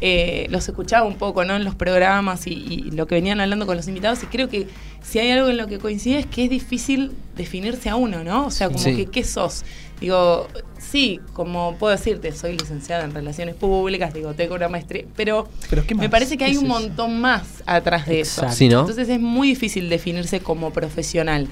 eh, los escuchaba un poco ¿no? en los programas y, y lo que venían hablando con los invitados y creo que si hay algo en lo que coincide es que es difícil definirse a uno, ¿no? O sea, como Sí. que qué sos. Digo, sí, como puedo decirte, soy licenciada en relaciones públicas, digo, tengo una maestría, pero, Pero ¿qué me parece que ¿Qué hay un eso? montón más atrás de eso. Exacto. Sí, ¿no? Entonces es muy difícil definirse como profesional.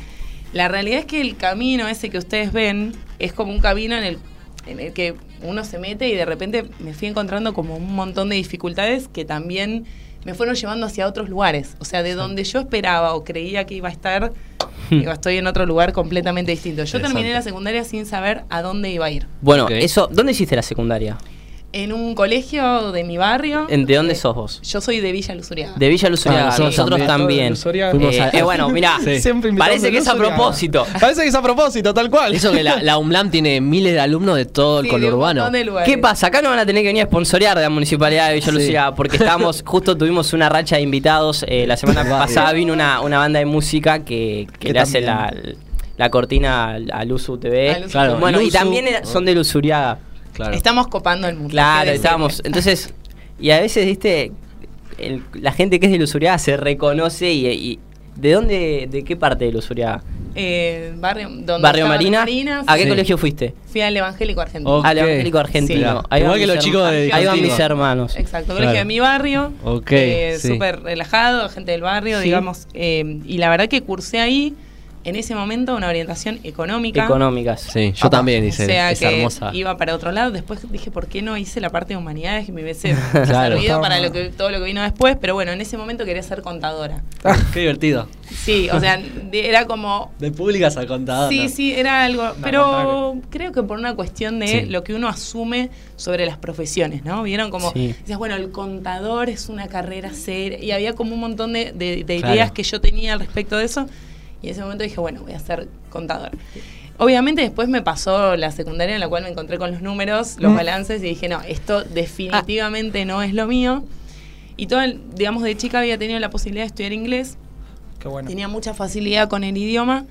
La realidad es que el camino ese que ustedes ven es como un camino en el, en el que uno se mete y de repente me fui encontrando como un montón de dificultades que también me fueron llevando hacia otros lugares. O sea, de donde yo esperaba o creía que iba a estar, digo, estoy en otro lugar completamente distinto. Yo terminé la secundaria sin saber a dónde iba a ir. Bueno, eso, ¿dónde hiciste la secundaria? En un colegio de mi barrio. ¿En- ¿De dónde eh, sos vos? Yo soy de Villa Luzuriaga. De Villa Luzuriaga, Ah, nosotros nosotros también. también. Eh, eh, bueno, mirá, Sí. Parece que es a propósito. Parece que es a propósito, tal cual. Eso que la, la UMLAM tiene miles de alumnos de todo el Sí, conurbano. ¿Qué pasa? Acá no van a tener que venir a sponsorear de la Municipalidad de Villa Sí. Porque estábamos, justo tuvimos una racha de invitados. eh, la semana pasada vino una, una banda de música que, que Que le hace la, la cortina al- a Luzu TV. A Luzu Claro. Bueno, y también son de Luzuriaga. Claro. Estamos copando el mundo. Claro, ¿qué estábamos. decirte? Entonces, y a veces, viste, el- la gente que es de Luzuriaga se reconoce y, y- ¿De dónde, de qué parte de Luzuriaga? Eh, barrio, donde ¿Barrio Marina? Marina, ¿A qué Sí. colegio fuiste? Fui al evangélico argentino. Ok. Al evangélico argentino. Sí. Ahí Igual que los chicos de Ahí van mis hermanos. Exacto, Claro. colegio de mi barrio. Ok, eh, sí. Relajado, gente del barrio, Sí. digamos. eh, y la verdad que cursé ahí, en ese momento, una orientación económica. Económicas. Sí, yo también O hice sea esa que hermosa. iba para otro lado. Después dije, ¿por qué no hice la parte de humanidades que me hubiese Claro. servido para lo que, todo lo que vino después? Pero bueno, en ese momento quería ser contadora. Qué divertido. Sí, o sea, de- era como De públicas al contador. Sí, sí, era algo. al pero contrario. creo que por una cuestión de Sí. lo que uno asume sobre las profesiones, ¿no? Vieron como. Sí. Decías, bueno, el contador es una carrera seria. Y había como un montón de, de- de Claro. ideas que yo tenía al respecto de eso. Y en ese momento dije, bueno, voy a ser contador. Obviamente después me pasó la secundaria en la cual me encontré con los números, los Mm. balances y dije, no, esto definitivamente no es lo mío. Y todo, el- digamos, de chica había tenido la posibilidad de estudiar inglés Qué bueno. tenía mucha facilidad con el idioma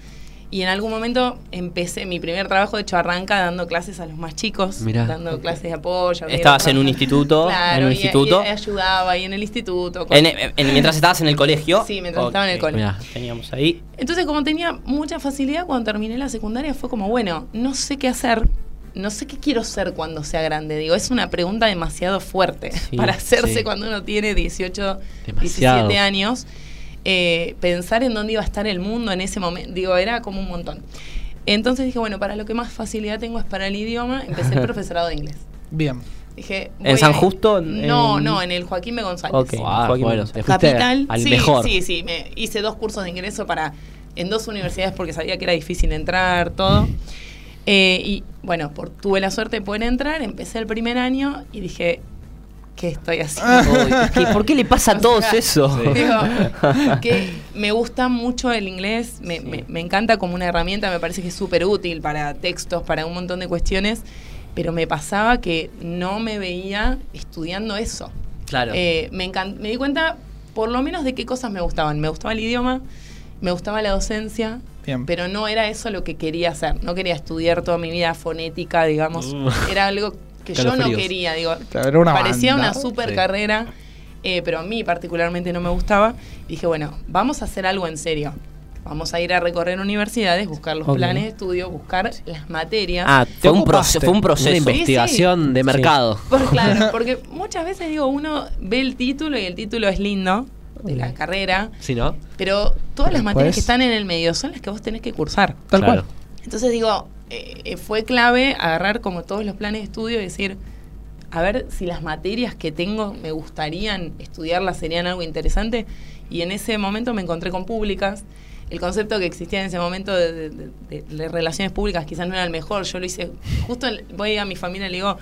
Y en algún momento empecé, mi primer trabajo de hecho arranca dando clases a los más chicos, Mirá. dando clases de apoyo. Estabas en un instituto, Claro, en un y- instituto. y ayudaba ahí en el instituto. con- En- en- mientras estabas en el colegio. Sí, mientras estaba en el colegio. Mirá. Teníamos ahí. Entonces, como tenía mucha facilidad, cuando terminé la secundaria fue como, bueno, no sé qué hacer, no sé qué quiero ser cuando sea grande. Digo, es una pregunta demasiado fuerte Sí, para hacerse sí. cuando uno tiene 18, Demasiado. 17 años. Eh, pensar en dónde iba a estar el mundo en ese momento, digo, era como un montón. Entonces dije, bueno, para lo que más facilidad tengo es para el idioma, empecé el profesorado de inglés. Bien. Dije, ¿En San a- Justo? No, En- no, en el Joaquín B. González. Ok. Ah, Joaquín bueno, González. Capital. al sí, mejor. sí, sí. Me hice dos cursos de ingreso para en dos universidades porque sabía que era difícil entrar, todo. Eh, y bueno, por, tuve la suerte de poder entrar, empecé el primer año y dije, ¿qué estoy haciendo? Es que, ¿Por qué le pasa a O todos sea, eso? Digo, que me gusta mucho el inglés, me, me- me encanta como una herramienta, me parece que es súper útil para textos, para un montón de cuestiones, pero me pasaba que no me veía estudiando eso. Claro. Eh, me, encan- me di cuenta por lo menos de qué cosas me gustaban. Me gustaba el idioma, me gustaba la docencia, Bien. pero no era eso lo que quería hacer. No quería estudiar toda mi vida fonética, digamos. Uh. Era algo que yo no quería, digo. Claro, era una parecía banda. una super Sí. carrera, eh, pero a mí particularmente no me gustaba. Dije, bueno, vamos a hacer algo en serio. Vamos a ir a recorrer universidades, buscar los planes de estudio, buscar las materias. Ah, fue un, ocupaste. proce- fue un proceso. investigación de Sí. mercado. Por- claro, porque muchas veces digo, uno ve el título y el título es lindo de la carrera, ¿Sí, no? pero todas las materias que están en el medio son las que vos tenés que cursar. Tal Claro. cual. Entonces digo, eh, fue clave agarrar como todos los planes de estudio y decir, a ver si las materias que tengo me gustarían estudiarlas, serían algo interesante. Y en ese momento me encontré con públicas. El concepto que existía en ese momento de, de- relaciones públicas quizás no era el mejor. Yo lo hice, justo voy a mi familia y le digo,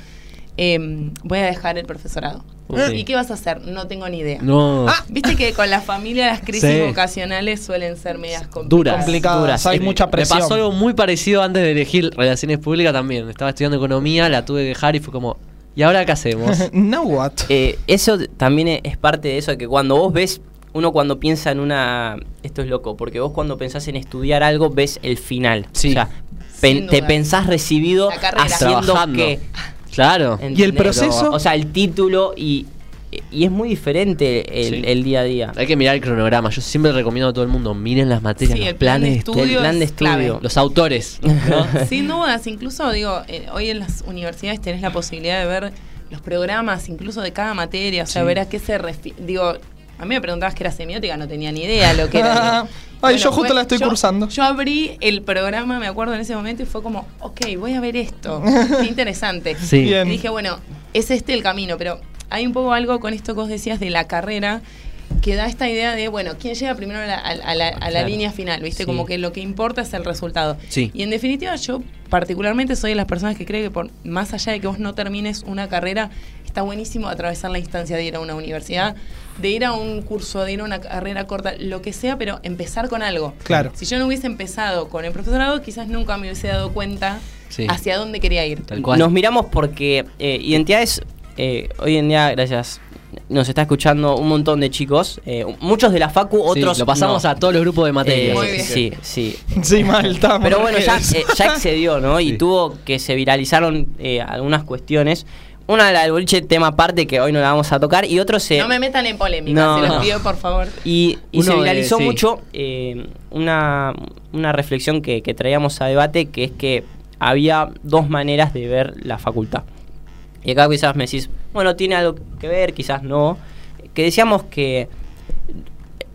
em, voy a dejar el profesorado. Sí. ¿Y qué vas a hacer? No tengo ni idea. No. Viste que con la familia las crisis Sí. vocacionales suelen ser medias complicadas. duras. Complicadas, duras. hay Eh, mucha presión. Me pasó algo muy parecido antes de elegir relaciones públicas también. Estaba estudiando economía, la tuve que dejar y fue como, ¿y ahora qué hacemos? no what. Eh, eso también es parte de eso, de que cuando vos ves, uno cuando piensa en una... Esto es loco, porque vos cuando pensás en estudiar algo ves el final. Sí. O sea, pen- te pensás recibido haciendo Trabajando. que... Claro. ¿Y el proceso? O sea, el título y, y es muy diferente el, Sí. el día a día. Hay que mirar el cronograma. Yo siempre recomiendo a todo el mundo, miren las materias, Sí, los el plan de planes de estudio estudio, El plan de es clave. estudio. los autores. ¿no? Sin dudas, incluso digo, eh, hoy en las universidades tenés la posibilidad de ver los programas, incluso de cada materia, o sea, Sí. ver a qué se refiere. Digo, a mí me preguntabas que era semiótica, no tenía ni idea lo que era. Ay, yo justo fue- la estoy yo- cursando. Yo abrí el programa, me acuerdo en ese momento, y fue como, ok, voy a ver esto. Qué interesante. Sí. Bien. Y dije, bueno, es este el camino, pero hay un poco algo con esto que vos decías de la carrera que da esta idea de, bueno, ¿quién llega primero a la, a- a la- a la Claro. línea final? ¿Viste? Sí. Como que lo que importa es el resultado. Sí. Y en definitiva, yo particularmente soy de las personas que cree que por más allá de que vos no termines una carrera, está buenísimo atravesar la instancia de ir a una universidad, de ir a un curso, de ir a una carrera corta, lo que sea, pero empezar con algo. Claro. Si yo no hubiese empezado con el profesorado, quizás nunca me hubiese dado cuenta Sí. hacia dónde quería ir. Tal cual. Nos miramos porque eh, identidades, eh, hoy en día, gracias, nos está escuchando un montón de chicos, eh, muchos de la Facu, Sí, otros lo pasamos no. a todos los grupos de. Muy bien. Sí, sí. Sí, mal, estamos. Pero bueno, ya, eh, excedió, ¿no? Y tuvo que se viralizaron eh, algunas cuestiones. Una la del boliche, tema aparte, que hoy no la vamos a tocar, y otro se... No me metan en polémica, No. se los pido por favor. Y, se de- viralizó sí. mucho eh, una, una reflexión que, que traíamos a debate, que es que había dos maneras de ver la facultad. Y acá quizás me decís, bueno, tiene algo que ver, quizás no. Que decíamos que,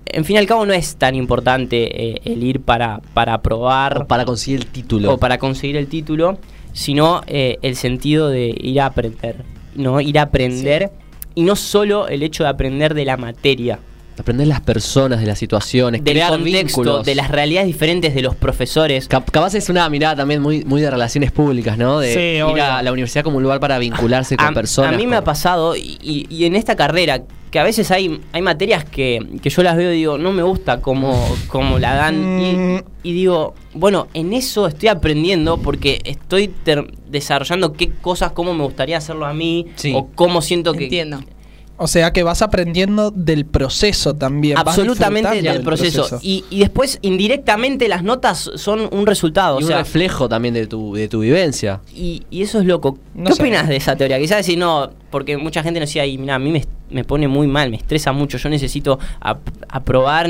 en fin y al cabo, no es tan importante eh, el ir para, para aprobar O para conseguir el título. o para conseguir el título, sino eh, el sentido de ir a aprender, ¿no? Ir a aprender y no solo el hecho de aprender de la materia, Aprender las personas, de las situaciones, del crear contexto, vínculos. de las realidades diferentes de los profesores. Cap- capaz es una mirada también muy, muy de relaciones públicas, ¿no? De Sí, ir obvio. a la universidad como un lugar para vincularse con personas. a mí me ha pasado, y, en esta carrera, que a veces hay, hay materias que, que yo las veo y digo, no me gusta cómo, cómo la dan. Mm. Y, y digo, bueno, en eso estoy aprendiendo porque estoy ter- desarrollando qué cosas, cómo me gustaría hacerlo a mí, Sí. o cómo siento que... Entiendo. O sea que vas aprendiendo del proceso también. Absolutamente del proceso. Y, y después, indirectamente, las notas son un resultado. Y o un sea, reflejo también de tu, de tu vivencia. y, y eso es loco. No ¿Qué sé. opinas de esa teoría? Quizás decir no, porque mucha gente nos decía, y mira, a mí me, me pone muy mal, me estresa mucho, yo necesito ap- aprobar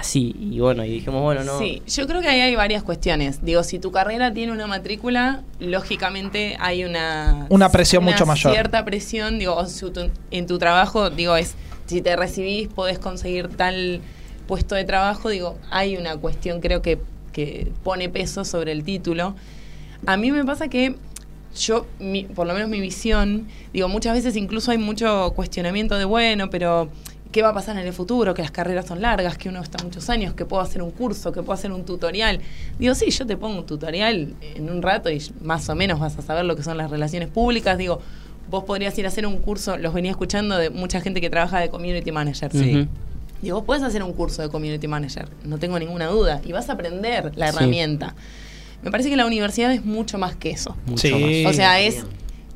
así. Y bueno, y dijimos, bueno, no. Sí, yo creo que ahí hay varias cuestiones. Digo, si tu carrera tiene una matrícula, lógicamente hay una... Una presión mucho mayor. Cierta presión, digo, en tu trabajo, digo, es, si te recibís, podés conseguir tal puesto de trabajo, digo, hay una cuestión creo que, que pone peso sobre el título. A mí me pasa que yo, mi- por lo menos mi visión, digo, muchas veces incluso hay mucho cuestionamiento de, bueno, pero ¿qué va a pasar en el futuro? Que las carreras son largas, que uno está muchos años, que puedo hacer un curso, que puedo hacer un tutorial. Digo, sí, yo te pongo un tutorial en un rato y más o menos vas a saber lo que son las relaciones públicas. Digo, vos podrías ir a hacer un curso, los venía escuchando de mucha gente que trabaja de community manager. Ujú. Digo, vos podés hacer un curso de community manager, no tengo ninguna duda, y vas a aprender la Sí. herramienta. Me parece que la universidad es mucho más que eso. Mucho Sí. más. O sea, es,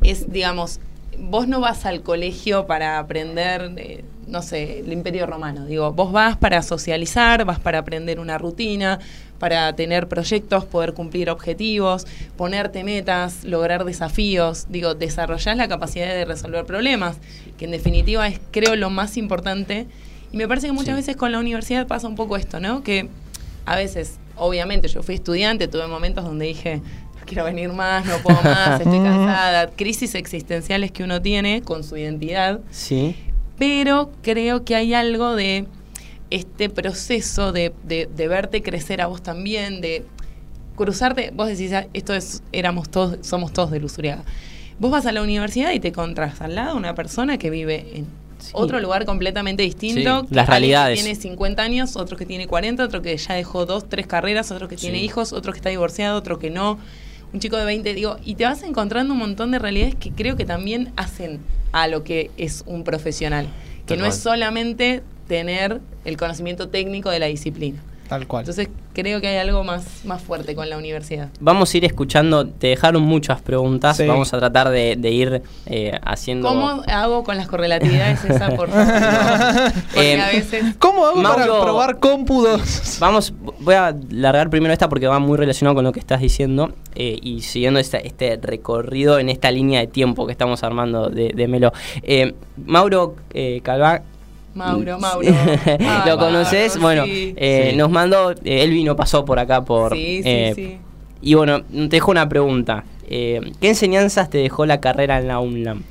es, digamos, vos no vas al colegio para aprender, eh, no sé, el imperio romano. Digo, vos vas para socializar, vas para aprender una rutina, para tener proyectos, poder cumplir objetivos, ponerte metas, lograr desafíos. Digo, desarrollás la capacidad de resolver problemas, que en definitiva es, creo, lo más importante. Y me parece que muchas Sí. veces con la universidad pasa un poco esto, ¿no? Que a veces, obviamente, yo fui estudiante, tuve momentos donde dije, no quiero venir más, no puedo más, estoy cansada, crisis existenciales que uno tiene con su identidad, Sí. Pero creo que hay algo de este proceso de, de- de verte crecer a vos también, de cruzarte, vos decís, "Ah, esto es, éramos todos, somos todos de Luzuriaga. Vos vas a la universidad y te encontrás al lado una persona que vive en Sí. otro lugar completamente distinto. Sí, las alguien que realidades. tiene 50 años, otro que tiene 40, otro que ya dejó dos, tres carreras, otro que tiene hijos, otro que está divorciado, otro que no. Un chico de 20, digo, y te vas encontrando un montón de realidades que creo que también hacen a lo que es un profesional. Que no es solamente tener el conocimiento técnico de la disciplina. Tal cual. Entonces creo que hay algo más, más fuerte con la universidad. Vamos a ir escuchando, te dejaron muchas preguntas, Sí. vamos a tratar de, de ir eh, haciendo... ¿Cómo hago con las correlatividades esa, por favor? Porque Eh, a veces... ¿Cómo hago para Mauro- probar compu 2? Vamos, voy a largar primero esta porque va muy relacionado con lo que estás diciendo eh, y siguiendo este recorrido en esta línea de tiempo que estamos armando de, de Melo. Eh, Mauro eh, Calva, Mauro, Mauro. ¿Lo conoces? Bueno, sí. eh, Sí. nos mandó, eh, él vino, pasó por acá por... sí, sí, eh, sí. Y bueno, te dejo una pregunta. Eh, ¿Qué enseñanzas te dejó la carrera en la UNLAM?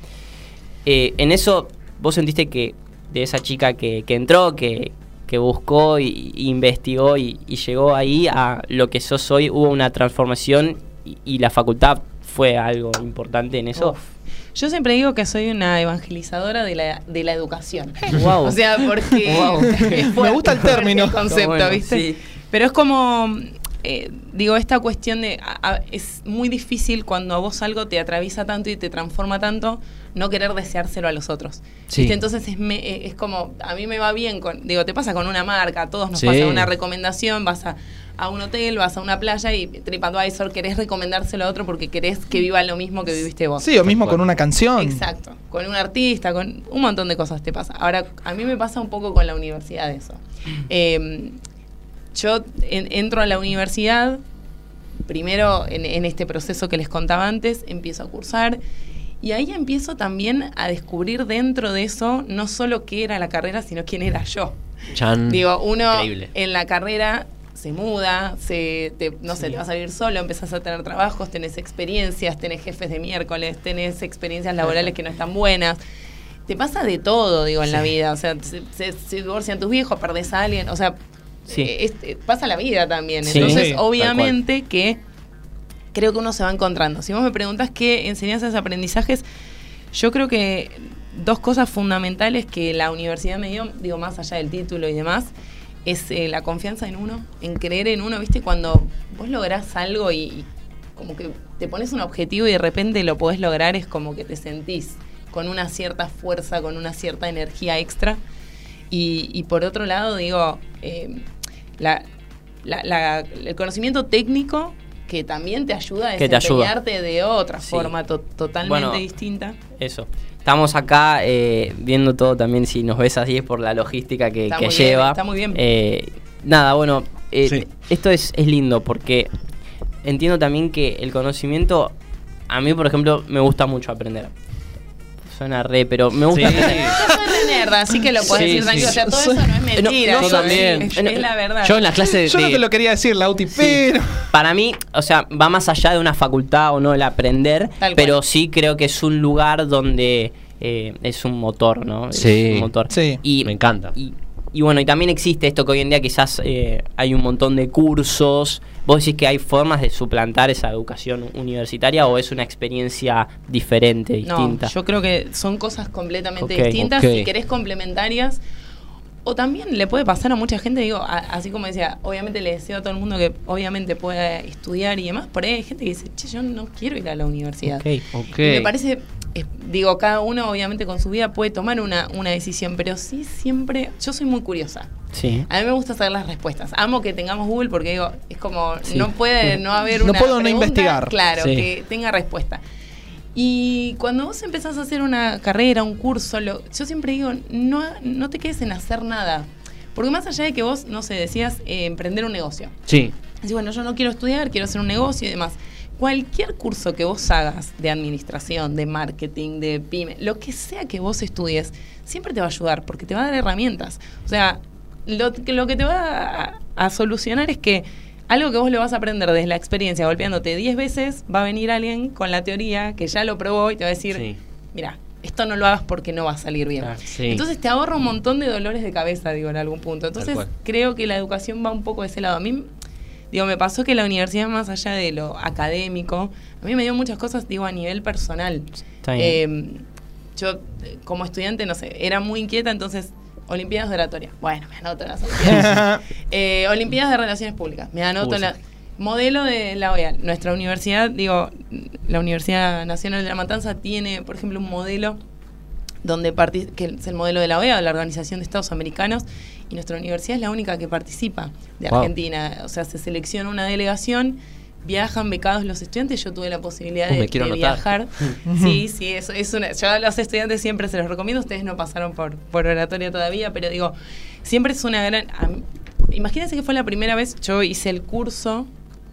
Eh, en eso, vos sentiste que de esa chica que, que entró, que, que buscó y, y investigó y, y llegó ahí a lo que sos hoy, hubo una transformación y, y la facultad fue algo importante en eso. Uf. Yo siempre digo que soy una evangelizadora de la, de la educación. Wow. O sea, porque... Wow. Me gusta el término. El concepto, Bueno, ¿viste? sí. Pero es como... eh, digo, esta cuestión de... a- a- es muy difícil cuando a vos algo te atraviesa tanto y te transforma tanto, no querer deseárselo a los otros. Sí. Entonces es, me- eh, es como... A mí me va bien con... Digo, te pasa con una marca, a todos nos Sí. pasa una recomendación, vas a, a un hotel, vas a una playa y TripAdvisor querés recomendárselo a otro porque querés que viva lo mismo que viviste vos. Sí, o mismo con una canción. Exacto, con un artista, con un montón de cosas te pasa. Ahora, a mí me pasa un poco con la universidad eso. Eh, yo en- entro a la universidad, primero en, en este proceso que les contaba antes, empiezo a cursar y ahí empiezo también a descubrir dentro de eso no solo qué era la carrera, sino quién era yo. Chan. Digo, uno Increíble. en la carrera se muda, se, te- no sé, te vas a vivir solo, empezás a tener trabajos, tenés experiencias, tenés jefes de miércoles, tenés experiencias laborales que no están buenas. Te pasa de todo, digo, en la vida. O sea, se, se- se divorcian tus viejos, perdés a alguien. O sea, Sí. eh, es- eh, pasa la vida también. Sí. Entonces, Sí, obviamente que creo que uno se va encontrando. Si vos me preguntás qué enseñanzas, aprendizajes, yo creo que dos cosas fundamentales que la universidad me dio, digo, más allá del título y demás, es eh, la confianza en uno, en creer en uno, ¿viste? Cuando vos lográs algo y, y como que te pones un objetivo y de repente lo podés lograr, es como que te sentís con una cierta fuerza, con una cierta energía extra. Y, y por otro lado, digo, eh, la- la- la- el conocimiento técnico que también te ayuda a ayuda. desempeñarte de otra Sí. forma to- totalmente Bueno, distinta. Eso. Estamos acá eh, viendo todo también, si nos ves así es por la logística que, Está que muy bien, lleva. está muy bien. Eh, nada, bueno, eh, Sí. esto es, es lindo porque entiendo también que el conocimiento, a mí por ejemplo, me gusta mucho aprender. Suena re, pero me gusta Sí. aprender. Yo soy re nerd, así que lo puedes Sí, decir tranquilo. sí. O sea, todo eso no es mentira. no, yo eso es- también. Es, es la verdad. Yo en la clase de. Yo no te lo quería decir, Lauti, pero. Para mí, o sea, va más allá de una facultad o no el aprender, Tal cual. pero sí creo que es un lugar donde eh, es un motor, ¿no? Sí. Es un motor. Sí. Y, Me encanta. Y, y bueno, y también existe esto que hoy en día quizás eh, hay un montón de cursos. ¿Vos decís que hay formas de suplantar esa educación universitaria o es una experiencia diferente, No, distinta? yo creo que son cosas completamente distintas. ok. Si querés complementarias. O también le puede pasar a mucha gente, digo, a- así como decía, obviamente le deseo a todo el mundo que obviamente pueda estudiar y demás. Por ahí hay gente que dice, che, yo no quiero ir a la universidad. Ok. Ok. Y me parece, eh, digo, cada uno obviamente con su vida puede tomar una, una decisión, pero sí siempre, yo soy muy curiosa. Sí. A mí me gusta saber las respuestas. Amo que tengamos Google porque digo, es como, Sí. no puede no haber No una puedo no pregunta, investigar. Claro, Sí. que tenga respuesta. Y cuando vos empezás a hacer una carrera, un curso, lo- yo siempre digo, no, no te quedes en hacer nada. Porque más allá de que vos, no sé, decías eh, emprender un negocio. Sí. Decís, bueno, yo no quiero estudiar, quiero hacer un negocio y demás. Cualquier curso que vos hagas de administración, de marketing, de pyme, lo que sea que vos estudies, siempre te va a ayudar porque te va a dar herramientas. O sea, lo, que- lo que te va a, a solucionar es que algo que vos lo vas a aprender desde la experiencia, golpeándote 10 veces, va a venir alguien con la teoría que ya lo probó y te va a decir, Sí. mira, esto no lo hagas porque no va a salir bien. Sí. Entonces te ahorra un montón de dolores de cabeza, digo, en algún punto. Entonces creo que la educación va un poco de ese lado. A mí, digo, me pasó que la universidad, más allá de lo académico, a mí me dio muchas cosas, digo, a nivel personal. Está bien. Eh, yo, eh, como estudiante, no sé, era muy inquieta, entonces, Olimpiadas de oratoria. Bueno, me anoto en las Olimpiadas. Eh, Olimpiadas de Relaciones Públicas. Me anoto en la... Modelo de la OEA. Nuestra universidad, digo, la Universidad Nacional de La Matanza tiene, por ejemplo, un modelo donde que es el modelo de la OEA, de la Organización de Estados Americanos, y nuestra universidad es la única que participa de Wow. Argentina. O sea, se selecciona una delegación, viajan becados los estudiantes, yo tuve la posibilidad Uh, de, de viajar. sí, sí, eso es una. Yo a los estudiantes siempre se los recomiendo, ustedes no pasaron por, por oratoria todavía, pero digo, siempre es una gran. mí- imagínense que fue la primera vez, yo hice el curso,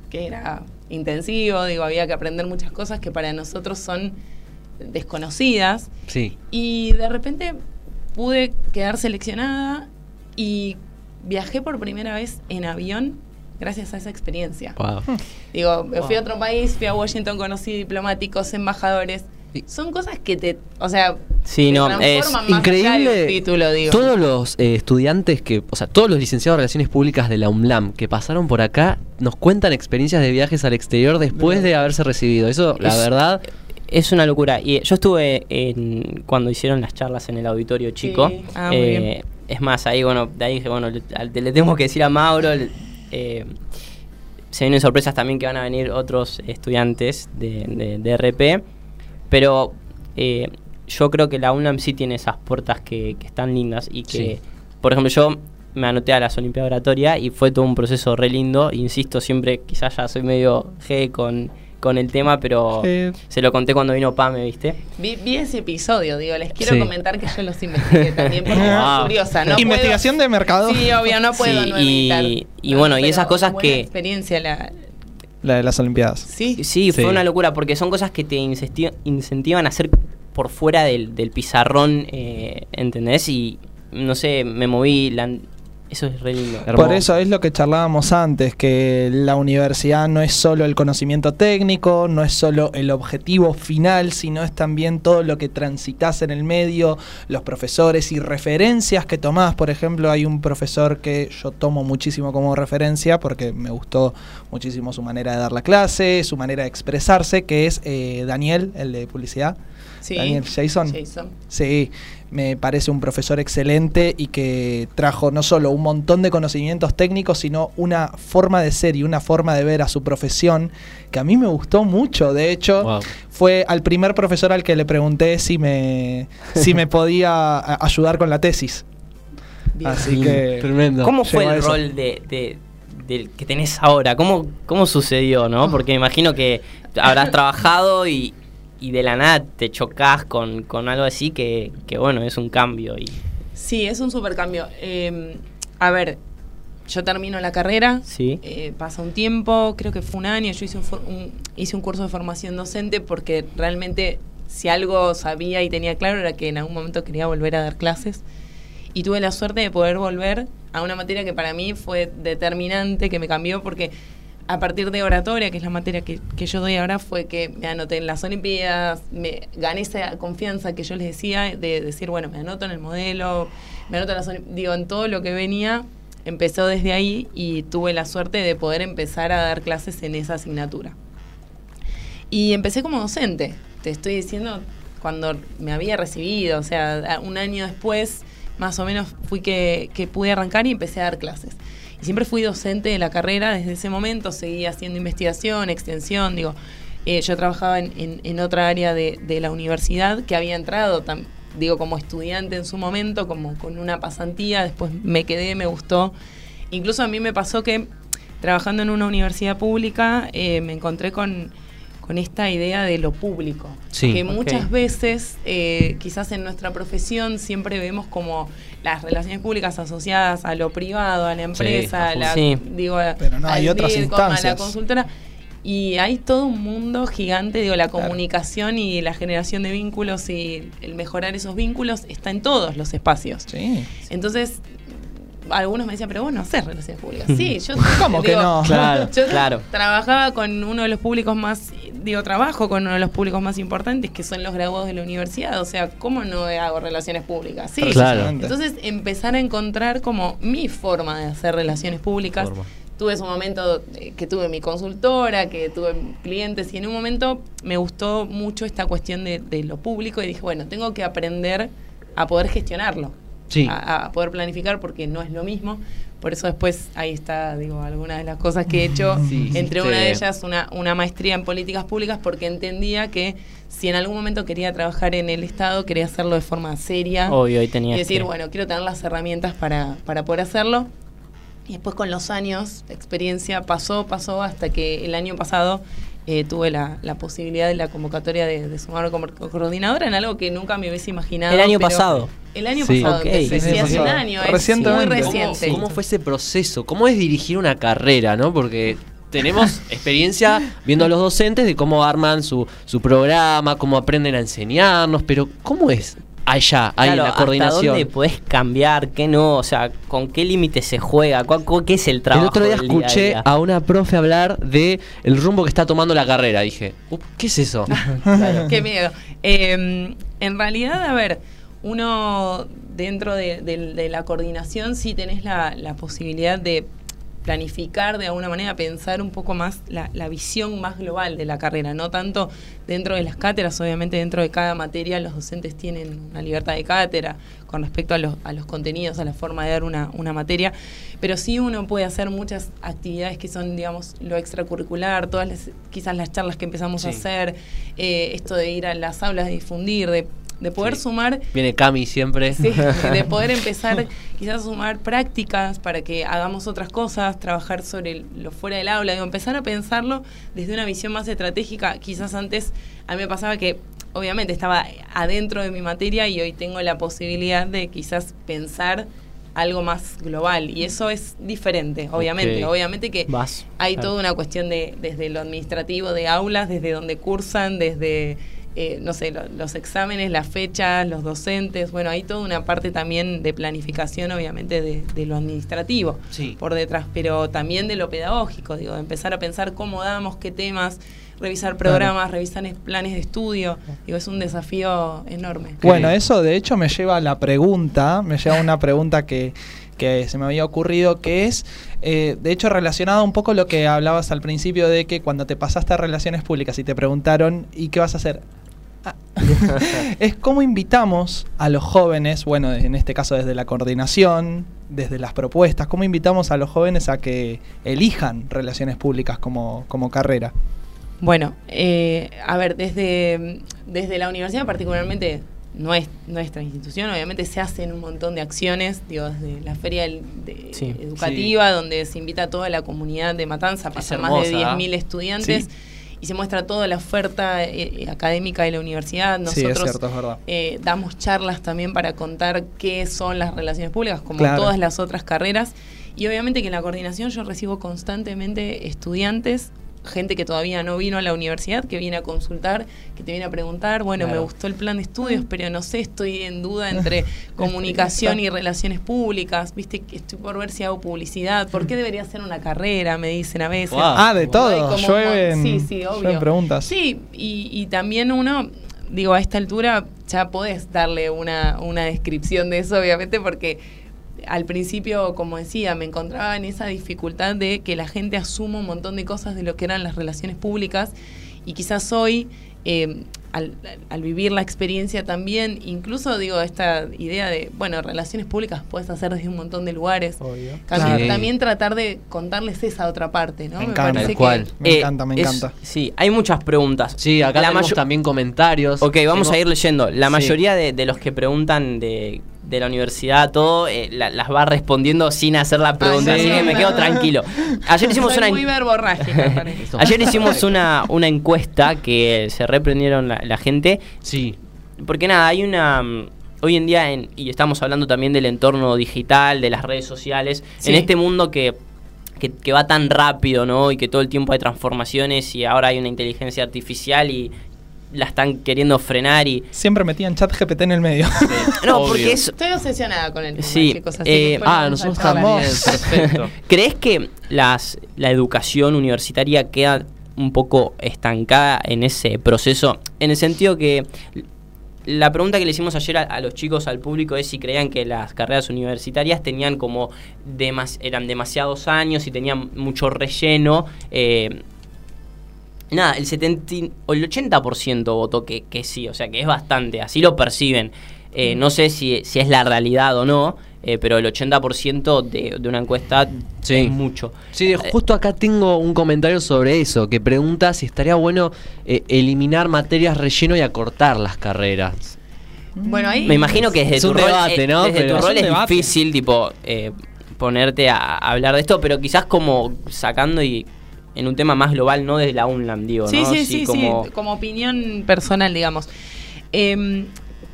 que era intensivo, digo, había que aprender muchas cosas que para nosotros son desconocidas. Sí. Y de repente pude quedar seleccionada y viajé por primera vez en avión gracias a esa experiencia. Wow. Digo, me fui a otro país, fui a Washington, conocí diplomáticos, embajadores. Son cosas que te, o sea, Sí, te no, transforman es más allá Increíble. título, digo. Todos los eh, estudiantes que, o sea, todos los licenciados de Relaciones Públicas de la UMLAM que pasaron por acá nos cuentan experiencias de viajes al exterior después de haberse recibido. Eso, la verdad, Es una locura. Y yo estuve en, cuando hicieron las charlas en el auditorio chico. Sí. Ah, muy Eh, bien. Es más, ahí bueno, de ahí dije, bueno, le, le tenemos que decir a Mauro. le- eh, se vienen sorpresas también que van a venir otros estudiantes de, de- de RP. Pero eh, yo creo que la UNAM sí tiene esas puertas que, que están lindas y que, Sí. por ejemplo, yo me anoté a las Olimpiadas Oratoria y fue todo un proceso re lindo. Insisto, siempre quizás ya soy medio G con, con el tema, pero Sí. se lo conté cuando vino Pame, ¿viste? Vi, vi ese episodio, digo, les quiero Sí. comentar que yo los investigué también porque Wow. soy curiosa. No Investigación puedo- de mercado. Sí, obvio, no puedo Sí, no y- y bueno, y esas cosas buena que- experiencia la... La de las Olimpiadas. Sí, Sí, fue Sí. una locura porque son cosas que te incentivan a hacer por fuera del, del pizarrón, eh, ¿entendés? Y no sé, me moví, la- eso es re lindo. Hermoso. Por eso es lo que charlábamos antes, que la universidad no es solo el conocimiento técnico, no es solo el objetivo final, sino es también todo lo que transitas en el medio, los profesores y referencias que tomás. Por ejemplo, hay un profesor que yo tomo muchísimo como referencia porque me gustó muchísimo su manera de dar la clase, su manera de expresarse, que es eh, Daniel, el de publicidad. sí. Daniel Jason. Jason. Sí, me parece un profesor excelente y que trajo no solo un montón de conocimientos técnicos, sino una forma de ser y una forma de ver a su profesión que a mí me gustó mucho. De hecho, Wow. fue al primer profesor al que le pregunté si me, si me podía ayudar con la tesis. Bien. Así que... Tremendo. ¿Cómo fue el eso. rol de, de- del que tenés ahora? ¿Cómo, ¿Cómo sucedió, no? Porque imagino que habrás trabajado y, y de la nada te chocas con, con algo así que, que, bueno, es un cambio. Y... Sí, es un super cambio. Eh, a ver, yo termino la carrera, Sí. eh, pasa un tiempo, creo que fue un año, yo hice un, un- hice un curso de formación docente porque realmente si algo sabía y tenía claro era que en algún momento quería volver a dar clases y tuve la suerte de poder volver a una materia que para mí fue determinante, que me cambió porque a partir de oratoria, que es la materia que, que yo doy ahora, fue que me anoté en las Olimpiadas, me gané esa confianza que yo les decía de decir, bueno, me anoto en el modelo, me anoto en las Olim- digo, en todo lo que venía, empezó desde ahí y tuve la suerte de poder empezar a dar clases en esa asignatura. Y empecé como docente, te estoy diciendo, cuando me había recibido, o sea, un año después, más o menos, fui que, que pude arrancar y empecé a dar clases. Y siempre fui docente de la carrera desde ese momento, seguí haciendo investigación, extensión, digo, eh, yo trabajaba en, en- otra área de, de la universidad que había entrado, digo, como estudiante en su momento, como con una pasantía, después me quedé, me gustó. Incluso a mí me pasó que trabajando en una universidad pública eh, me encontré con, con esta idea de lo público. Sí. Que muchas veces, eh, quizás en nuestra profesión, siempre vemos como las relaciones públicas asociadas a lo privado, a la empresa, a la, Sí. digo, Pero no, hay otras DIRCOM, a la instancias. consultora. Y hay todo un mundo gigante, digo, la comunicación y la generación de vínculos y el mejorar esos vínculos está en todos los espacios. Sí. Entonces, algunos me decían, pero vos no haces relaciones públicas. Sí, yo ¿Cómo que no? Claro, yo claro. trabajaba con uno de los públicos más, digo, trabajo con uno de los públicos más importantes, que son los graduados de la universidad. O sea, ¿cómo no hago relaciones públicas? Sí. Claro. Entonces, empezar a encontrar como mi forma de hacer relaciones públicas. Forma. Tuve ese momento eh, que tuve mi consultora, que tuve clientes, y en un momento me gustó mucho esta cuestión de, de lo público y dije, bueno, tengo que aprender a poder gestionarlo Sí. a, a poder planificar porque no es lo mismo. Por eso después ahí está, digo, algunas de las cosas que he hecho. Sí, entre una de ellas, una, una maestría en políticas públicas porque entendía que si en algún momento quería trabajar en el Estado, quería hacerlo de forma seria. Obvio, hoy tenías y decir, que- bueno, quiero tener las herramientas para, para poder hacerlo. Y después con los años, la experiencia pasó, pasó hasta que el año pasado eh, tuve la, la posibilidad de la convocatoria de, de sumar como coordinadora en algo que nunca me hubiese imaginado. El año pero- pasado. El año Sí. pasado, Ok. empecé, Sí, sí, sí, hace un año, es Recientemente. muy ¿Cómo- reciente. ¿Cómo, cómo fue ese proceso? ¿Cómo es dirigir una carrera, no? Porque tenemos experiencia viendo a los docentes de cómo arman su, su programa, cómo aprenden a enseñarnos, pero ¿cómo es allá, ahí Claro, la ¿Hasta coordinación? dónde podés cambiar? ¿Qué no? O sea, ¿con qué límite se juega? ¿Cuál, cuál- ¿Qué es el trabajo? El otro día escuché día a día? a una profe hablar de el rumbo que está tomando la carrera. Dije, "Up, ¿qué es eso? Qué miedo. Eh, en realidad, a ver, uno dentro de, de- de la coordinación sí tenés la, la posibilidad de planificar de alguna manera, pensar un poco más la, la visión más global de la carrera, no tanto dentro de las cátedras, obviamente dentro de cada materia los docentes tienen una libertad de cátedra con respecto a los, a los contenidos, a la forma de dar una, una materia, pero sí uno puede hacer muchas actividades que son, digamos, lo extracurricular, todas las, quizás las charlas que empezamos a hacer, eh, esto de ir a las aulas, de difundir, de, de poder Sí. sumar Viene Cami siempre. Sí, de poder empezar quizás a sumar prácticas para que hagamos otras cosas, trabajar sobre el- lo fuera del aula, digo, empezar a pensarlo desde una visión más estratégica. Quizás antes a mí me pasaba que obviamente estaba adentro de mi materia y hoy tengo la posibilidad de quizás pensar algo más global y eso es diferente, obviamente, obviamente que Vas. hay Claro. toda una cuestión de desde lo administrativo de aulas, desde donde cursan, desde eh, no sé, lo- los exámenes, las fechas, los docentes, bueno, hay toda una parte también de planificación, obviamente, de, de lo administrativo Sí. por detrás, pero también de lo pedagógico, digo, de empezar a pensar cómo damos, qué temas, revisar programas, revisar es- planes de estudio, digo, es un desafío enorme. Bueno, eso de hecho me lleva a la pregunta, me lleva a una pregunta que, que se me había ocurrido, que es, eh, de hecho, relacionado un poco a lo que hablabas al principio de que cuando te pasaste a relaciones públicas y te preguntaron, ¿y qué vas a hacer? Ah, es cómo invitamos a los jóvenes, bueno, en este caso desde la coordinación, desde las propuestas, cómo invitamos a los jóvenes a que elijan relaciones públicas como, como carrera. Bueno, eh, a ver, desde, desde la universidad particularmente, nues- nuestra institución, obviamente se hacen un montón de acciones, digo, desde la feria del- de- Sí. educativa, donde se invita a toda la comunidad de Matanza, pasan más de hermosa, 10.000 estudiantes. Sí. Y se muestra toda la oferta eh, eh, académica de la universidad. Sí, Nosotros es cierto, es verdad. eh, damos charlas también para contar qué son las relaciones públicas, como Claro. todas las otras carreras. Y obviamente que en la coordinación yo recibo constantemente estudiantes, gente que todavía no vino a la universidad, que viene a consultar, que te viene a preguntar, bueno, me gustó el plan de estudios, pero no sé, estoy en duda entre comunicación y relaciones públicas, viste que estoy por ver si hago publicidad, ¿por qué debería ser una carrera? Me dicen a veces. Wow. Ah, de todo. como Llueven, sí, sí, obvio. llueven preguntas. Sí, y, y también uno, digo, a esta altura ya podés darle una, una descripción de eso, obviamente, porque al principio, como decía, me encontraba en esa dificultad de que la gente asuma un montón de cosas de lo que eran las relaciones públicas y quizás hoy, eh, al, al vivir la experiencia también, incluso digo, esta idea de, bueno, relaciones públicas puedes hacer desde un montón de lugares. Obvio. También, Sí. también tratar de contarles esa otra parte, ¿no? Me encanta. parece que- cual. Me Eh, encanta, me es- encanta. Sí, hay muchas preguntas. Sí, acá La tenemos también comentarios. Ok, vamos Tengo- a ir leyendo. La Sí. mayoría de, de los que preguntan de, de la universidad, todo, eh, la- las va respondiendo sin hacer la pregunta, sí. así que me quedo tranquilo. Ayer hicimos Soy una, muy ayer hicimos una, una encuesta que se reprendieron la, la gente. Sí. Porque nada, hay una. mm, Hoy en día, en- y estamos hablando también del entorno digital, de las redes sociales, Sí. en este mundo que, que, que va tan rápido, ¿no? Y que todo el tiempo hay transformaciones y ahora hay una inteligencia artificial y la están queriendo frenar y. Siempre metían chat GPT en el medio. No, Obvio. porque es. Estoy obsesionada con el tema, Sí, chicos, así eh, Ah, nosotros. Vamos. Perfecto. ¿Crees que las, la educación universitaria queda un poco estancada en ese proceso? En el sentido que la pregunta que le hicimos ayer a, a los chicos, al público, es si creían que las carreras universitarias tenían como demas- eran demasiados años y tenían mucho relleno. eh, nada, el 70, y- o el 80% votó que, que sí, o sea que es bastante, así lo perciben. Eh, no sé si, si es la realidad o no, eh, pero el 80% de, de una encuesta Sí. es mucho. Sí, justo acá tengo un comentario sobre eso, que pregunta si estaría bueno eh, eliminar materias relleno y acortar las carreras. Bueno, ahí Me imagino que desde Es tu un rol, debate, eh, ¿no? desde tu rol es, debate. difícil, tipo, eh, ponerte a, a hablar de esto, pero quizás como sacando y en un tema más global, no desde la UNLAM, digo, Sí, ¿no? sí, sí, como, sí, como opinión personal, digamos. Em,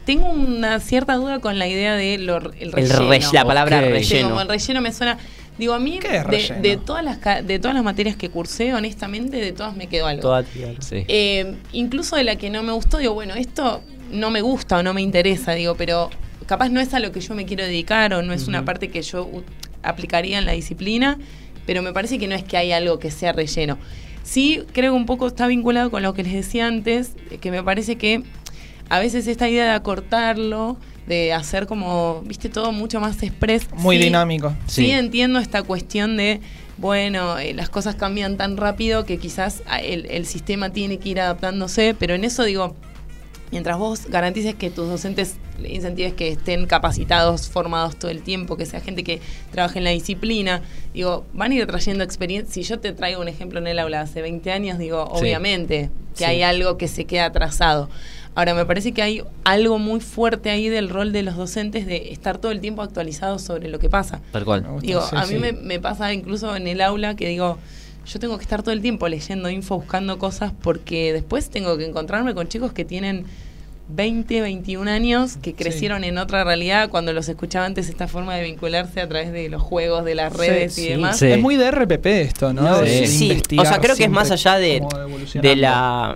tengo una cierta duda con la idea de lo, el el relleno. re- la palabra relleno. como el relleno me suena. Digo, a mí, ¿Qué es de, relleno? de todas las, ca- de todas las materias que cursé, honestamente, de todas me quedó algo. Toda tía. Sí. Eh, incluso de la que no me gustó, digo, bueno, esto no me gusta o no me interesa, digo, pero capaz no es a lo que yo me quiero dedicar o no es una parte que yo u- aplicaría en la disciplina, pero me parece que no es que hay algo que sea relleno. Sí, creo que un poco está vinculado con lo que les decía antes, que me parece que a veces esta idea de acortarlo, de hacer como, viste, todo mucho más express. Muy sí, dinámico. Sí. Sí. entiendo esta cuestión de, bueno, eh, las cosas cambian tan rápido que quizás ah, el, el sistema tiene que ir adaptándose, pero en eso digo, mientras vos garantices que tus docentes incentives que estén capacitados, formados todo el tiempo, que sea gente que trabaje en la disciplina, digo, van a ir trayendo experiencia. Si yo te traigo un ejemplo en el aula de hace 20 años, digo, Sí. obviamente que Sí. hay algo que se queda atrasado. Ahora, me parece que hay algo muy fuerte ahí del rol de los docentes de estar todo el tiempo actualizados sobre lo que pasa. Tal Me cual. gusta, Digo, sí, a mí sí. me, me pasa incluso en el aula que digo, yo tengo que estar todo el tiempo leyendo info, buscando cosas, porque después tengo que encontrarme con chicos que tienen 20, 21 años, que crecieron en otra realidad cuando los escuchaba antes esta forma de vincularse a través de los juegos, de las redes y sí, demás. sí. Es muy de RPP esto, ¿no? No, De- sí. o sea, creo que es más allá de, de la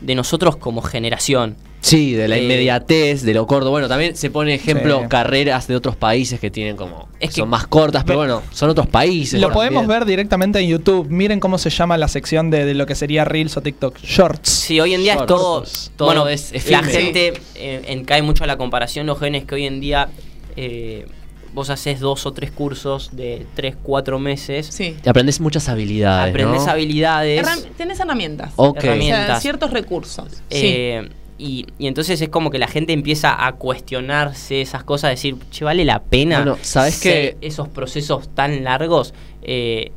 de nosotros como generación. Sí, de la Eh, inmediatez, de lo corto. Bueno, también se pone ejemplo Sí. carreras de otros países que tienen como. Es que- son más cortas, pero bueno, son otros países. Lo también. podemos ver directamente en YouTube. Miren cómo se llama la sección de, de lo que sería Reels o TikTok. Shorts. Sí, hoy en día es todo, Todo bueno, es la efímero. gente eh, en- cae mucho a la comparación, los jóvenes que hoy en día eh, vos haces dos o tres cursos de tres, cuatro meses, Sí. Y aprendes muchas habilidades. aprendes ¿no? habilidades, Herram- tenés herramientas. Ok. O sea, herramientas. ciertos recursos. sí. Y, y entonces es como que la gente empieza a cuestionarse esas cosas, decir, che, ¿vale la pena Bueno, ¿sabés hacer qué? esos procesos tan largos? Eh,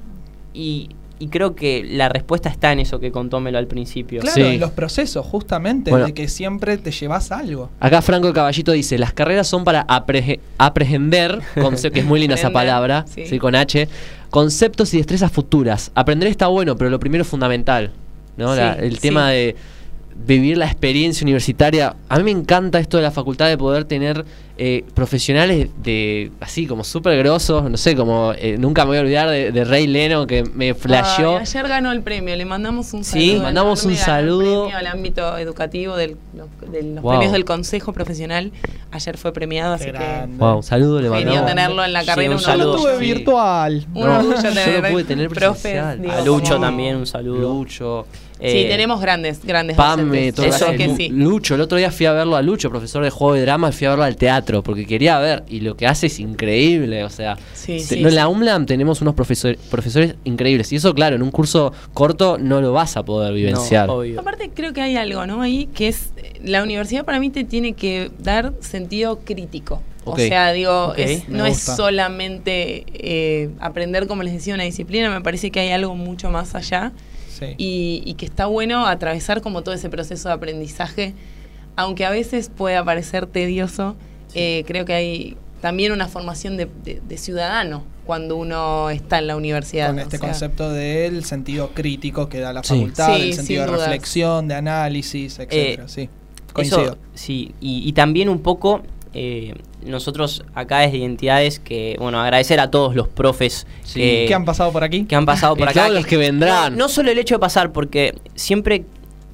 y, y creo que la respuesta está en eso que contó Melo al principio. Claro, Sí. en los procesos, justamente, Bueno. de que siempre te llevas algo. Acá Franco Caballito dice, las carreras son para apre- aprehender, que es muy linda esa palabra, sí. sí, con H, conceptos y destrezas futuras. Aprender está bueno, pero lo primero es fundamental. ¿no? La- el sí. tema de vivir la experiencia universitaria. A mí me encanta esto de la facultad de poder tener eh, profesionales de así como súper grosos, no sé, como eh, nunca me voy a olvidar de, de Rey Leno que me flasheó. Ay, ayer ganó el premio, le mandamos un Sí, saludo. mandamos un saludo. premio al ámbito educativo del- los- de los Wow. premios del Consejo Profesional. Ayer fue premiado, así que. Wow, saludo le genio mandamos. tenerlo en la Sí, carrera. un un saludo. Yo lo orgullo. tuve Sí. virtual. Un No, orgullo yo tener pude tener profes, presencial. digo, A Lucho como- también un saludo. Lucho. Eh, Sí, tenemos grandes, grandes Pame, todo Eso es que sí. Lucho, el otro día fui a verlo a Lucho, profesor de juego de drama, fui a verlo al teatro, porque quería ver, y lo que hace es increíble, o sea, Sí, te- sí, no, en la UMLAM tenemos unos profesor- profesores increíbles, y eso claro, en un curso corto no lo vas a poder vivenciar. No, obvio. Aparte creo que hay algo, ¿no? Ahí que es la universidad para mí te tiene que dar sentido crítico. O sea, digo, es- no es solamente eh, aprender, como les decía, una disciplina, me parece que hay algo mucho más allá Sí. y, y que está bueno atravesar como todo ese proceso de aprendizaje, aunque a veces pueda parecer tedioso, eh, creo que hay también una formación de, de- de ciudadano cuando uno está en la universidad. con o este sea, concepto del sentido crítico que da la Sí. facultad, Sí, del sentido de dudas. reflexión, de análisis, etcétera. sí, coincido. Eso, sí, y, y también un poco eh, nosotros acá desde Identidades que, bueno, agradecer a todos los profes Sí. que, ¿Qué han pasado por aquí? que han pasado por Y acá. todos los que vendrán. No, no solo el hecho de pasar, porque siempre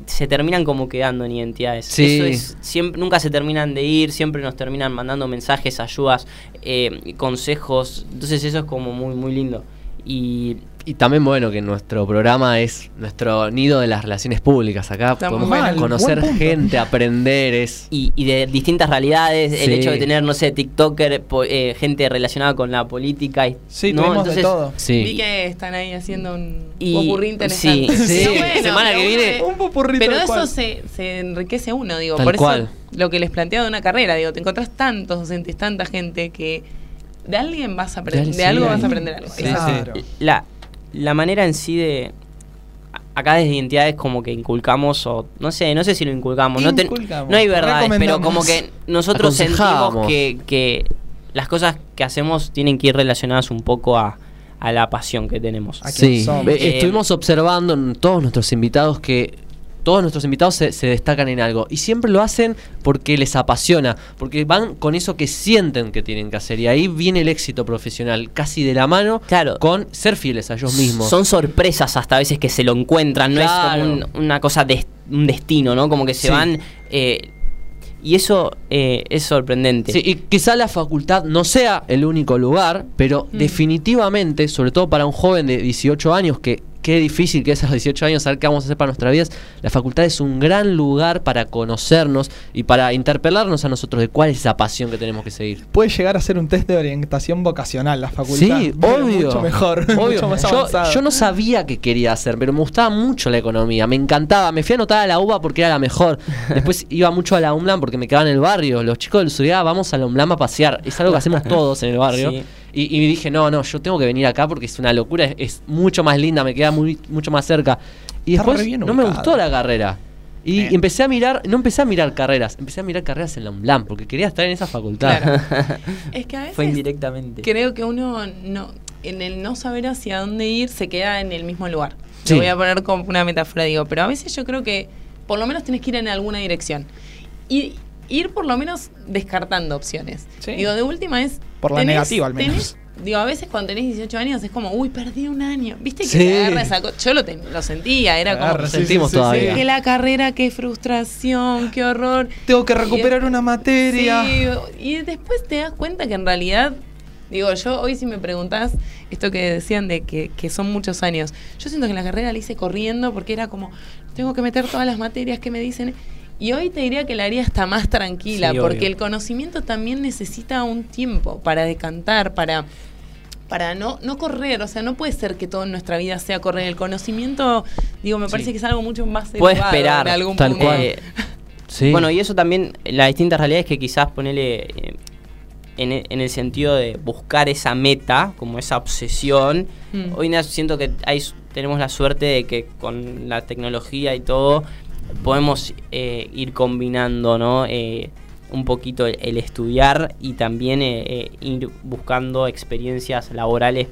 se terminan como quedando en identidades. Sí. Eso es, siempre, nunca se terminan de ir, siempre nos terminan mandando mensajes, ayudas, eh, consejos. Entonces eso es como muy, muy lindo. Y Y también bueno que nuestro programa es nuestro nido de las relaciones públicas, acá Está podemos bueno. conocer gente, aprender, es... y, y de distintas realidades, el hecho de tener, no sé, TikToker, po- eh, gente relacionada con la política. Y, Sí, ¿no? tuvimos de Entonces, todo. Vi que están ahí haciendo un Y- popurrí interesante. sí, sí. Pero Semana que viene, un popurrí Pero eso cual. se, se enriquece uno, digo. Tal por eso cual. lo que les planteaba de una carrera, digo, te encontrás tantos docentes, tanta gente que de alguien vas a aprender, De- de, sí, algo vas a aprender algo. Sí. Claro. la, la manera en sí de acá desde identidades como que inculcamos o no sé no sé si lo inculcamos no, ten- no hay verdades pero como que nosotros sentimos que, que las cosas que hacemos tienen que ir relacionadas un poco a, a la pasión que tenemos. ¿A quién Sí, somos? Eh, estuvimos observando en todos nuestros invitados que todos nuestros invitados se, se destacan en algo y siempre lo hacen porque les apasiona, porque van con eso que sienten que tienen que hacer y ahí viene el éxito profesional, casi de la mano Claro. con ser fieles a ellos mismos. son sorpresas hasta a veces que se lo encuentran no Claro. es como un- una cosa de un destino no como que se Sí. van eh, y eso eh, es sorprendente Sí, y quizá la facultad no sea el único lugar, pero Mm. definitivamente, sobre todo para un joven de 18 años, que qué difícil que es a los 18 años saber qué vamos a hacer para nuestra vida, la facultad es un gran lugar para conocernos y para interpelarnos a nosotros de cuál es esa pasión que tenemos que seguir. Puede llegar a ser un test de orientación vocacional la facultad. Sí, pero obvio. Mucho mejor, Obvio. mucho más yo, avanzado. yo no sabía qué quería hacer, pero me gustaba mucho la economía, me encantaba. Me fui a anotar a la UBA porque era la mejor. Después iba mucho a la UMLAM porque me quedaba en el barrio. Los chicos del Surigá vamos a la UMLAM a pasear. Es algo que hacemos todos en el barrio. Sí. Y, y dije, no, no, yo tengo que venir acá porque es una locura, es, es mucho más linda, me queda muy, mucho más cerca. Y Está después no me gustó la carrera. Y Eh. empecé a mirar, no empecé a mirar carreras, empecé a mirar carreras en la UMLAM porque quería estar en esa facultad. Claro. Es que a veces fue indirectamente creo que uno no, en el no saber hacia dónde ir se queda en el mismo lugar. Sí. Lo voy a poner como una metáfora, digo, pero a veces yo creo que por lo menos tenés que ir en alguna dirección. Y ir por lo menos descartando opciones. Sí. Digo, de última es... Por la negativa, al menos. tenés- digo, a veces cuando tenés 18 años es como, uy, perdí un año. ¿Viste que Sí. te agarra esa co- Yo lo, ten- lo sentía, era como... Agarra, sentimos sí, sí, todavía. Que la carrera, qué frustración, qué horror. Tengo que recuperar una materia. Sí, y después te das cuenta que en realidad, digo, yo hoy si me preguntás esto que decían de que, que son muchos años, yo siento que la carrera la hice corriendo porque era como, tengo que meter todas las materias que me dicen. Y hoy te diría que la haría hasta más tranquila, Sí, porque obvio. el conocimiento también necesita un tiempo para decantar, para para no, no correr, o sea, no puede ser que todo en nuestra vida sea correr. El conocimiento, digo, me parece que es algo mucho más Puede esperar, en algún tal punto. cual. Eh, Sí. Bueno, y eso también, las distintas realidades que quizás ponerle eh, en, e- en el sentido de buscar esa meta, como esa obsesión. Mm. Hoy en día siento que hay, tenemos la suerte de que con la tecnología y todo podemos eh, ir combinando, ¿no? Eh, un poquito el, el estudiar y también eh, eh, ir buscando experiencias laborales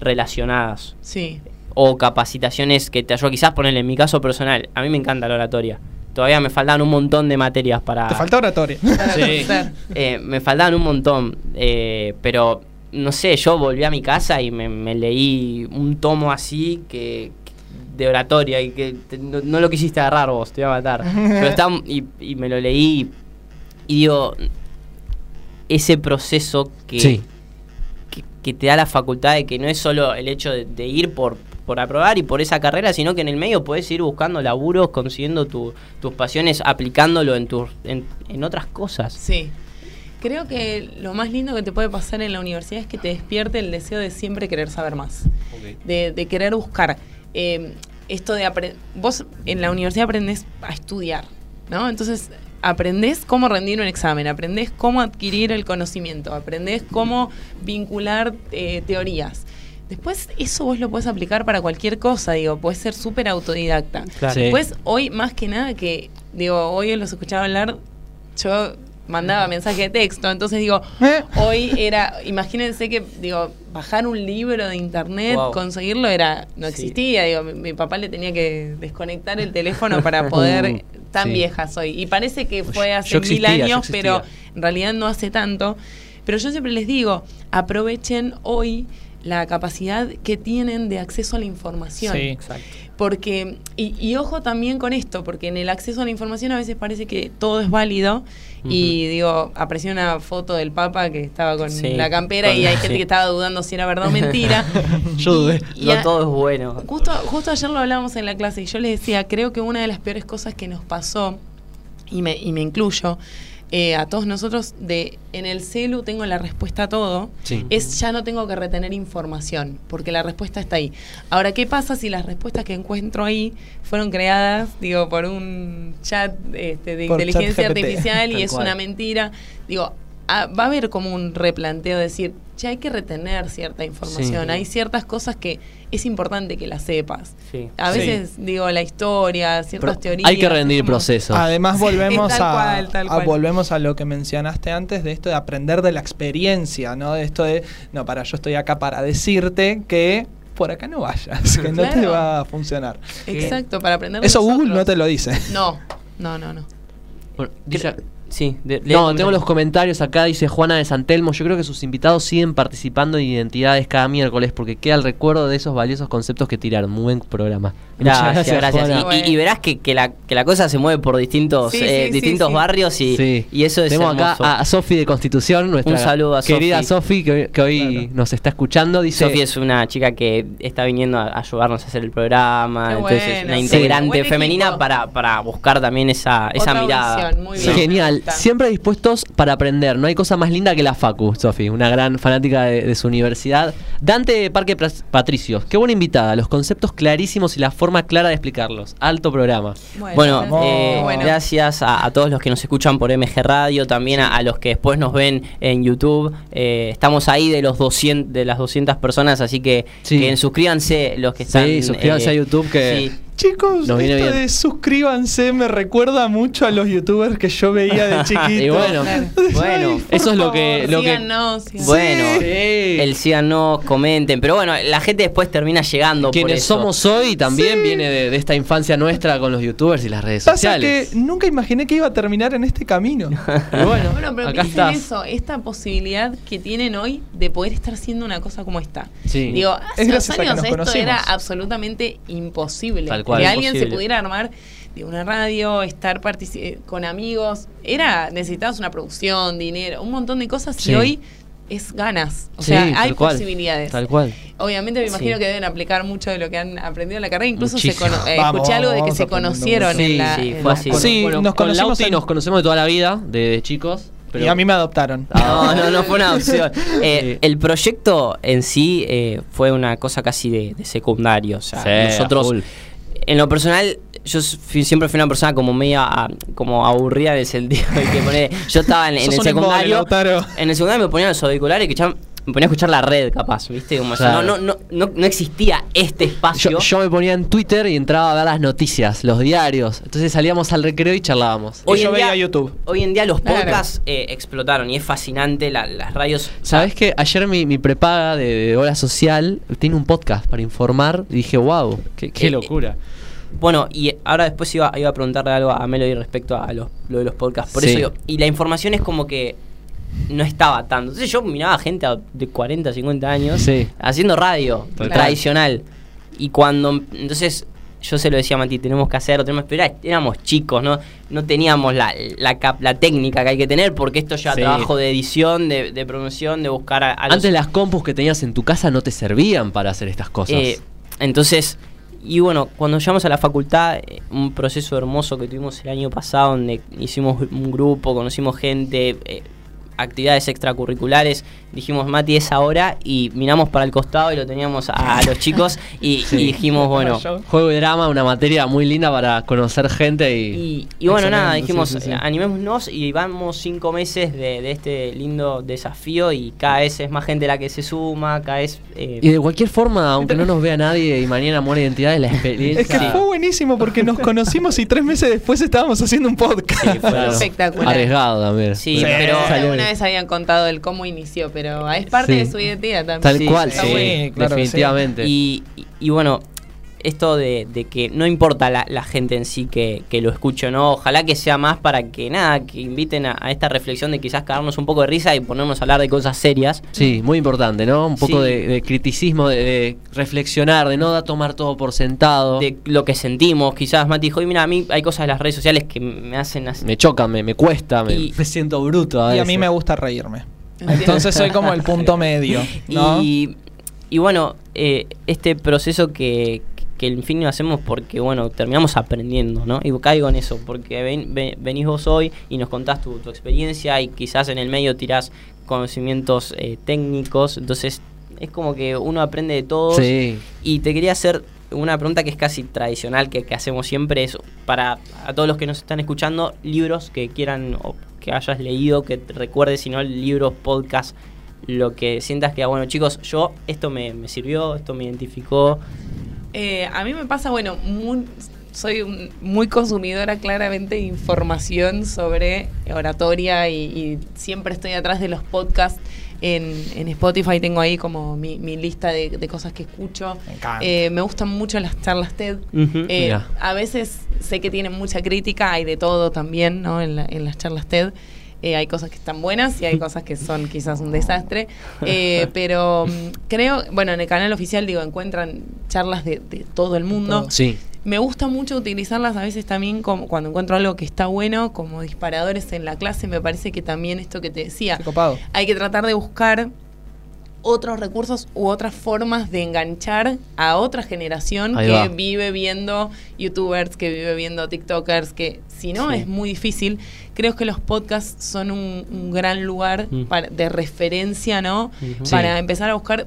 relacionadas. Sí. o capacitaciones que te ayudan. Quizás ponerle en mi caso personal, a mí me encanta la oratoria. Todavía me faltan un montón de materias para... Te falta oratoria. Sí. Eh, me faltaban un montón, eh, pero no sé, yo volví a mi casa y me, me leí un tomo así que de oratoria y que te- no, no lo quisiste agarrar vos, te iba a matar. Pero está, y, y me lo leí y digo, ese proceso que, Sí. que, que te da la facultad de que no es solo el hecho de, de ir por, por aprobar y por esa carrera, sino que en el medio puedes ir buscando laburos, consiguiendo tu- tus pasiones, aplicándolo en, tus en, en otras cosas. Sí. Creo que lo más lindo que te puede pasar en la universidad es que te despierte el deseo de siempre querer saber más, de, de querer buscar. Eh, esto de apre- vos en la universidad aprendés a estudiar, ¿no? Entonces aprendés cómo rendir un examen, aprendés cómo adquirir el conocimiento, aprendés cómo vincular eh, teorías. Después eso vos lo puedes aplicar para cualquier cosa, digo, puedes ser súper autodidacta. Claro. Sí. Después, hoy más que nada que, digo, hoy los escuchaba hablar, yo mandaba mensaje de texto, entonces digo, ¿Eh? hoy era, imagínense que, digo, bajar un libro de internet, Wow. conseguirlo era, no Sí. existía, digo, mi, mi papá le tenía que desconectar el teléfono para poder, tan Sí. vieja soy. Y parece que fue hace mil existía, años, pero en realidad no hace tanto. Pero yo siempre les digo, aprovechen hoy la capacidad que tienen de acceso a la información. Sí. Exacto. Porque, y, y ojo también con esto, porque en el acceso a la información a veces parece que todo es válido. Y digo, apareció una foto del Papa que estaba con Sí, la campera y hay gente que estaba dudando si era verdad o mentira. Yo dudé. Y No a- todo es bueno. Justo, justo ayer lo hablábamos en la clase y yo les decía, creo que una de las peores cosas que nos pasó, y me, y me incluyo, eh, a todos nosotros, de en el celu tengo la respuesta a todo, Sí. es ya no tengo que retener información, porque la respuesta está ahí. Ahora, ¿qué pasa si las respuestas que encuentro ahí fueron creadas, digo, por un chat este, de Por inteligencia artificial y tal es cual. una mentira? Digo, ah, va a haber como un replanteo de decir, ya hay que retener cierta información, Sí. hay ciertas cosas que es importante que las sepas. Sí. A Sí. veces, digo, la historia, ciertas Pero teorías. hay que rendir como- proceso. Además volvemos Tal a, cual, tal a- cual. volvemos a lo que mencionaste antes de esto de aprender de la experiencia, ¿no? De esto de no, para yo estoy acá para decirte que por acá no vayas, que no te va a funcionar. Exacto, para aprender. de Eso Google no te lo dice. No, no, no, no. Bueno, dice- Sí, de- lee no, tengo los comentario. comentarios acá, dice Juana de Santelmo. Yo creo que sus invitados siguen participando en identidades cada miércoles porque queda el recuerdo de esos valiosos conceptos que tiraron. Muy buen programa. Gracias, gracias. Y- Y, y verás que, que la, que la cosa se mueve por distintos, Sí, eh, sí, distintos sí. barrios y, Sí. y eso es Tenemos hermoso. acá a Sofi de Constitución, nuestra Un saludo a querida Sofi. Que, hoy- que hoy Claro. nos está escuchando. Dice, Sofi es una chica que está viniendo a ayudarnos a hacer el programa, Qué entonces bueno, una integrante femenina para, para buscar también esa, esa Otra mirada. muy bien. Genial, Siempre dispuestos para aprender. No hay cosa más linda que la Facu, Sofi, una gran fanática de, de su universidad. Dante de Parque Patricios, qué buena invitada. Los conceptos clarísimos y la forma clara de explicarlos. Alto programa. Bueno, gracias. eh, Bueno. gracias a, a todos los que nos escuchan por MG Radio, también a, a los que después nos ven en YouTube. Eh, estamos ahí de los 200, de las 200 personas, así que, Sí. que suscríbanse los que están. Sí, suscríbanse eh, a YouTube que- sí. Chicos, Nos viene esto bien. de suscríbanse me recuerda mucho a los youtubers que yo veía de chiquito. Y bueno. Bueno, Ay, eso es lo que- lo que- Síganos, síganos. Bueno, Sí. el síganos, comenten. Pero bueno, la gente después termina llegando por quienes eso. somos hoy también Sí. viene de, de esta infancia nuestra con los youtubers y las redes Pasa sociales. que nunca imaginé que iba a terminar en este camino. Y bueno, Bueno, pero acá piensen estás. eso, esta posibilidad que tienen hoy de poder estar haciendo una cosa como esta. Sí. Digo, hace unos a que años esto conocimos. era absolutamente imposible. Tal cual, que alguien se pudiera armar de una radio, estar partici- eh, con amigos, era necesitabas una producción, dinero, un montón de cosas Sí. y hoy es ganas. O Sí, sea, hay cual, posibilidades. Tal cual. Obviamente me imagino Sí. que deben aplicar mucho de lo que han aprendido en la carrera. Incluso se Muchísimo. cono- eh, Vamos, escuché algo de que se conocieron en la. Sí, en fue la- así. con- Sí, Bueno, nos con conocimos Lauti en- nos conocemos de toda la vida, de, de chicos. Pero Y a mí me adoptaron. No, no, no fue una opción. Eh, Sí. El proyecto en sí eh, fue una cosa casi de, de secundario. O sea, nosotros, full. En lo personal, yo fui- siempre fui una persona como media ah, como aburrida en el sentido de que poner, yo estaba en, el un embole, secundario. Lautaro. En el secundario me ponían los auriculares que ya me ponía a escuchar la red, capaz, ¿viste? Como Claro. no, no, no, no, existía este espacio. Yo, yo me ponía en Twitter y entraba a ver las noticias, los diarios. Entonces salíamos al recreo y charlábamos. Y yo en veía día- YouTube. Hoy en día los Claro. podcasts eh, explotaron y es fascinante la- las radios. ¿Sabes qué? Ayer mi, mi prepaga de, de Hora Social tiene un podcast para informar y dije, wow, qué, qué Eh, locura. Bueno, y ahora después iba, iba a preguntarle algo a Melody respecto a los, lo de los podcasts. Por Sí. eso digo, y la información es como que no estaba tanto. Entonces yo miraba gente de 40, 50 años Sí. haciendo radio Total. tradicional. Y cuando. Entonces yo se lo decía a Mati, tenemos que hacerlo, tenemos pero era- éramos chicos, ¿no? No teníamos la, la, cap- la técnica que hay que tener, porque esto ya Sí. trabajo de edición, de, de promoción, de buscar a, a los- Antes las compus que tenías en tu casa no te servían para hacer estas cosas. eh, entonces, y bueno, cuando llegamos a la facultad, eh, un proceso hermoso que tuvimos el año pasado, donde hicimos un grupo, conocimos gente, eh, actividades extracurriculares, dijimos, Mati, es ahora, y miramos para el costado y lo teníamos a, a los chicos, y, Sí. y dijimos, bueno... Juego y drama, una materia muy linda para conocer gente y... Y, y bueno, nada, dijimos, sí, sí. animémonos y vamos cinco meses de, de este lindo desafío y cada vez es más gente la que se suma, cada vez... eh, Y de cualquier forma, aunque no nos vea nadie y mañana muere identidad, la experiencia... Es que fue buenísimo porque nos conocimos y tres meses después estábamos haciendo un podcast. Sí, fue Claro. Espectacular. Arriesgado también. Sí, Sí. pero... Salió. Vez habían contado el cómo inició, pero es parte Sí. de su identidad también. Tal Sí, cual, sí, sí, sí, claro que sí. definitivamente. Y, y- y bueno, esto de, de que no importa la, la gente en sí que, que lo escuche o no, ojalá que sea más para que nada, que inviten a, a esta reflexión de quizás cagarnos un poco de risa y ponernos a hablar de cosas serias. Sí, muy importante, ¿no? Un poco Sí. de, de criticismo, de, de reflexionar, de no da tomar todo por sentado. De lo que sentimos, quizás Mati dijo, "Y mira, a mí hay cosas de las redes sociales que me hacen así. Me choca, me, me cuesta, me, Y- me siento bruto. A Y a mí me gusta reírme. Entonces soy como el punto medio. ¿no? Y, y bueno, eh, este proceso que, que en fin lo hacemos porque, bueno, terminamos aprendiendo, ¿no? Y caigo en eso, porque ven- ven- venís vos hoy y nos contás tu, tu experiencia y quizás en el medio tirás conocimientos eh, técnicos, entonces es como que uno aprende de todos. Sí. Y te quería hacer una pregunta que es casi tradicional, que, que hacemos siempre, es para a todos los que nos están escuchando, libros que quieran o que hayas leído, que te recuerdes, si no, libros, podcast, lo que sientas que, ah, bueno, chicos, yo, esto me, me sirvió, esto me identificó. Eh, a mí me pasa, bueno, muy- soy un- muy consumidora claramente de información sobre oratoria y, y siempre estoy atrás de los podcasts. En, en Spotify tengo ahí como mi, mi lista de, de cosas que escucho. Me. Eh, me gustan mucho las charlas TED. Eh, a veces sé que tienen mucha crítica, hay de todo también ¿no? en, la- en las charlas TED. Eh, hay cosas que están buenas y hay cosas que son quizás un desastre. Eh, pero mm, creo, bueno, en el canal oficial digo, encuentran charlas de, de todo el mundo. Sí. Me gusta mucho utilizarlas a veces también como cuando encuentro algo que está bueno, como disparadores en la clase. Me parece que también esto que te decía, hay que tratar de buscar otros recursos u otras formas de enganchar a otra generación Ahí que va. vive viendo youtubers, que vive viendo tiktokers, que si no Sí. es muy difícil. Creo que los podcasts son un, un gran lugar Mm. para- de referencia, ¿no? Para empezar a buscar...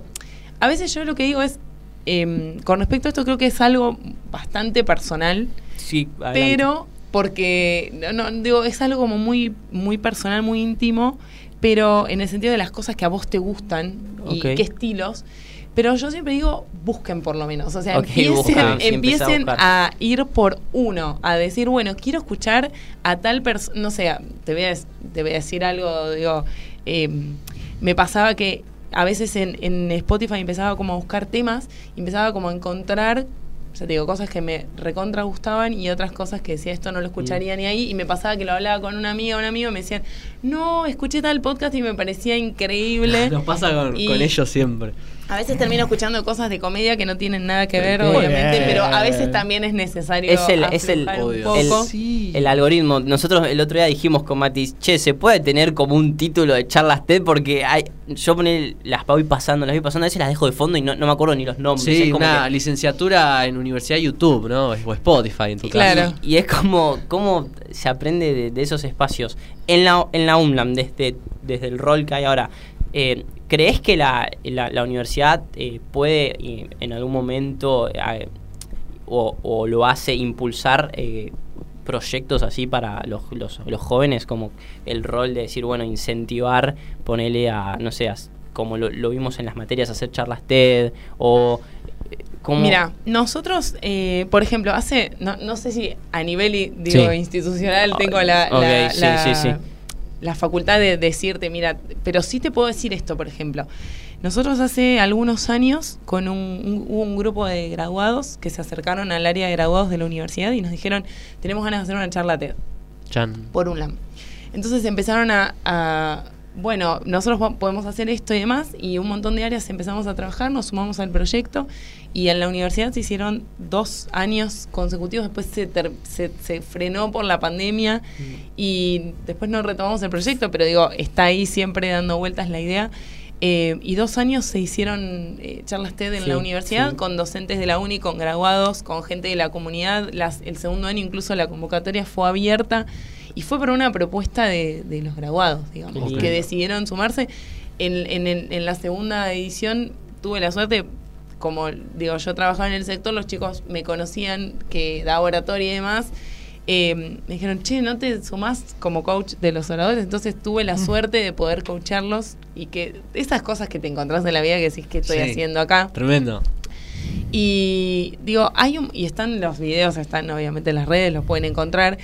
A veces yo lo que digo es, em, con respecto a esto creo que es algo bastante personal, Sí, adelante. pero porque no, no, digo es algo como muy muy personal muy íntimo pero en el sentido de las cosas que a vos te gustan y qué estilos. Pero yo siempre digo busquen por lo menos. O sea empiecen, buscan, sí, empezá a empiecen a, ir por uno a decir bueno quiero escuchar a tal persona no sé te voy a, te voy a decir algo digo em, me pasaba que a veces en, en Spotify empezaba como a buscar temas empezaba como a encontrar ya te digo, cosas que me recontra gustaban y otras cosas que decía esto no lo escucharía ni ahí. Y me pasaba que lo hablaba con una amiga o un amigo y me decían, no, escuché tal podcast y me parecía increíble. Nos pasa con, Y- con ellos siempre. A veces termino escuchando cosas de comedia que no tienen nada que ver, Muy obviamente, bien. pero a veces también es necesario Es el- es el- obvio. el- poco. Sí. El algoritmo, nosotros el otro día dijimos con Matis, che, se puede tener como un título de charlas TED porque hay, yo poné, las voy pasando, las voy pasando, a veces las dejo de fondo y no, no me acuerdo ni los nombres. Sí, es como una que- licenciatura en Universidad YouTube, ¿no? O Spotify en tu Claro. caso. Y es como cómo se aprende de, de esos espacios. En la, en la UNLAM, desde, desde el rol que hay ahora, eh, ¿crees que la, la- la universidad eh, puede eh, en algún momento eh, o, o lo hace impulsar eh, proyectos así para los, los, los jóvenes? Como el rol de decir, bueno, incentivar, ponerle a, no sé, a como lo, lo vimos en las materias, hacer charlas TED o... ¿cómo- Mira, nosotros, eh, por ejemplo, hace, no, no sé si a nivel digo, Sí. institucional tengo la, Ok, la, sí, la- sí, sí. La facultad de decirte, mira, pero sí te puedo decir esto, por ejemplo. Nosotros hace algunos años con un, un- hubo un grupo de graduados que se acercaron al área de graduados de la universidad y nos dijeron, tenemos ganas de hacer una charla TED Chan. por un LAM. Entonces empezaron a, a, bueno, nosotros po- podemos hacer esto y demás, y un montón de áreas empezamos a trabajar, nos sumamos al proyecto, y en la universidad se hicieron dos años consecutivos, después se, ter- se, se frenó por la pandemia, y después no retomamos el proyecto, pero digo, está ahí siempre dando vueltas la idea. Eh, y dos años se hicieron eh, charlas TED en Sí, la universidad sí. con docentes de la uni, con graduados, con gente de la comunidad. Las, el segundo año incluso la convocatoria fue abierta y fue por una propuesta de, de los graduados, digamos, que decidieron sumarse. En, en, en la segunda edición tuve la suerte, como digo, yo trabajaba en el sector, los chicos me conocían que da oratoria y demás. eh, me dijeron, che, ¿no te sumás como coach de los oradores? Entonces tuve la suerte de poder coacharlos y que esas cosas que te encontrás en la vida que decís, ¿qué estoy Sí. haciendo acá? Tremendo. Y digo, hay un, y están los videos, están obviamente en las redes, los pueden encontrar,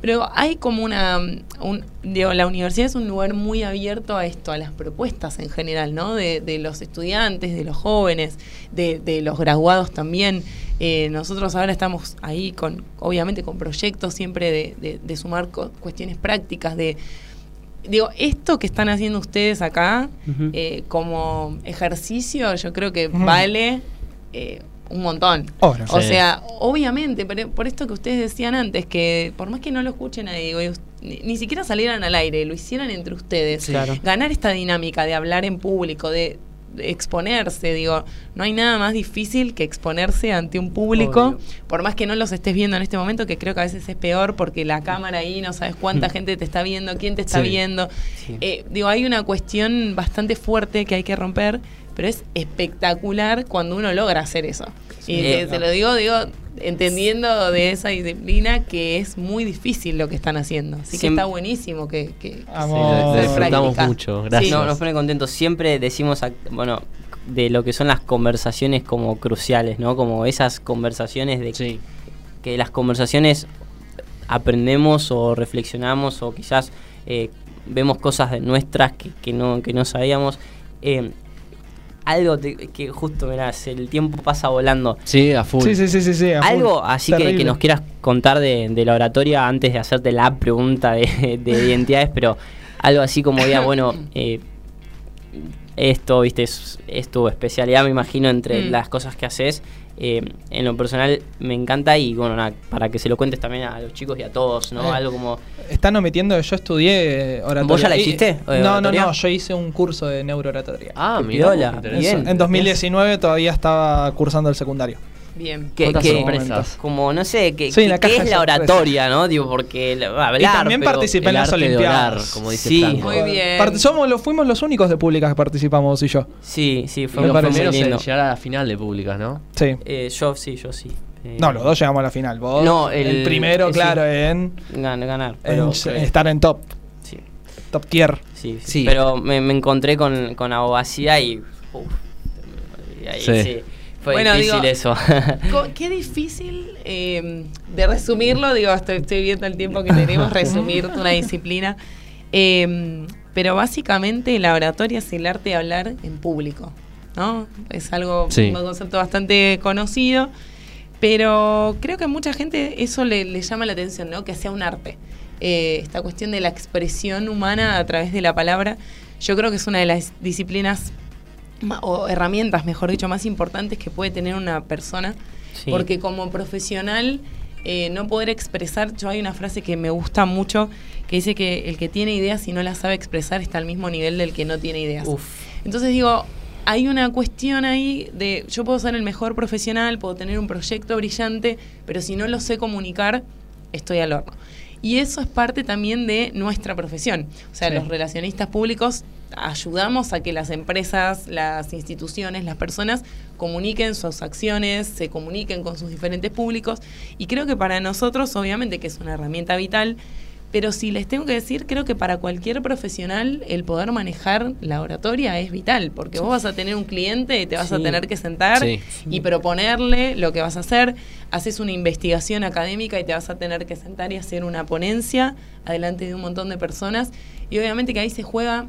pero hay como una, un, digo, la universidad es un lugar muy abierto a esto, a las propuestas en general, ¿no? De, de los estudiantes, de los jóvenes, de, de los graduados también. Eh, nosotros ahora estamos ahí con, obviamente con proyectos siempre de, de- de sumar cuestiones prácticas, de, digo, esto que están haciendo ustedes acá eh, como ejercicio, yo creo que vale eh, un montón. Obvio. O Sí. sea, obviamente, pero por esto que ustedes decían antes, que por más que no lo escuchen nadie, ni, ni siquiera salieran al aire, lo hicieran entre ustedes, Claro. ganar esta dinámica de hablar en público, de exponerse, digo, no hay nada más difícil que exponerse ante un público, Obvio. por más que no los estés viendo en este momento, que creo que a veces es peor porque la cámara ahí no sabes cuánta gente te está viendo, quién te está Sí. viendo. Sí. Eh, digo, hay una cuestión bastante fuerte que hay que romper, pero es espectacular cuando uno logra hacer eso. Y te, te lo digo, digo, entendiendo de esa disciplina que es muy difícil lo que están haciendo. Así que está buenísimo que, que Sí, lo, lo se disfrutamos mucho. Gracias. No, nos pone contentos. Siempre decimos, bueno, de lo que son las conversaciones como cruciales, ¿no? Como esas conversaciones de Sí. que las conversaciones aprendemos o reflexionamos o quizás eh, vemos cosas de nuestras que, que no, que no sabíamos. Eh, algo te- que justo, mirá, el tiempo pasa volando. Sí, a full. Sí, sí, sí, sí, sí, a full. Algo así que, nos quieras contar de, de la oratoria antes de hacerte la pregunta de, de identidades, pero algo así como diga, bueno, eh, esto, viste, es, es tu especialidad, me imagino, entre Mm. las cosas que haces. Eh, en lo personal me encanta y bueno, nada, para que se lo cuentes también a los chicos y a todos, ¿no? Eh, Algo como... Están omitiendo, yo estudié oratoria. ¿Vos ya la hiciste, eh, no, no, no, yo hice un curso de neurooratoria. Ah, interesante. bien. en 2019 todavía estaba cursando el secundario. Bien. Que, que- como no sé, que, Sí, es la oratoria, ¿no? Digo, porque hablar, y también participé en las Olimpiadas. orar, como dice Sí. Franco. Muy bien. Part- somos los, fuimos los únicos de públicas que participamos, vos y yo. Sí, sí, Fue los primeros en llegar a la final de públicas, ¿no? Sí. Eh, yo sí, yo sí. Eh, No, los dos llegamos a la final. Vos, No, el, el- primero, sí. claro, en, gan- ganar. en Pero, s- estar en top, sí, top tier. sí, sí. Sí. Pero me, me encontré con, con abogacía y. uf, y ahí Sí. Fue Bueno, difícil digo, eso. Qué difícil eh, de resumirlo, digo, estoy, estoy viendo el tiempo que tenemos, resumir una disciplina. Eh, pero básicamente la oratoria es el arte de hablar en público, ¿no? Es algo, Sí. un concepto bastante conocido, pero creo que a mucha gente eso le, le llama la atención, ¿no? Que sea un arte. Eh, esta cuestión de la expresión humana a través de la palabra, yo creo que es una de las disciplinas o herramientas, mejor dicho, más importantes que puede tener una persona. Sí. Porque como profesional, eh, no poder expresar, yo hay una frase que me gusta mucho que dice que el que tiene ideas y no las sabe expresar está al mismo nivel del que no tiene ideas. Uf. Entonces digo, hay una cuestión ahí de yo puedo ser el mejor profesional, puedo tener un proyecto brillante, pero si no lo sé comunicar, estoy al horno. Y eso es parte también de nuestra profesión. O sea, Sí. los relacionistas públicos ayudamos a que las empresas, las instituciones, las personas comuniquen sus acciones, se comuniquen con sus diferentes públicos. Y creo que para nosotros, obviamente, que es una herramienta vital, Pero si les tengo que decir, creo que para cualquier profesional el poder manejar la oratoria es vital, porque vos vas a tener un cliente y te vas a tener que sentar Sí. y proponerle lo que vas a hacer. Haces una investigación académica y te vas a tener que sentar y hacer una ponencia adelante de un montón de personas. Y obviamente que ahí se juega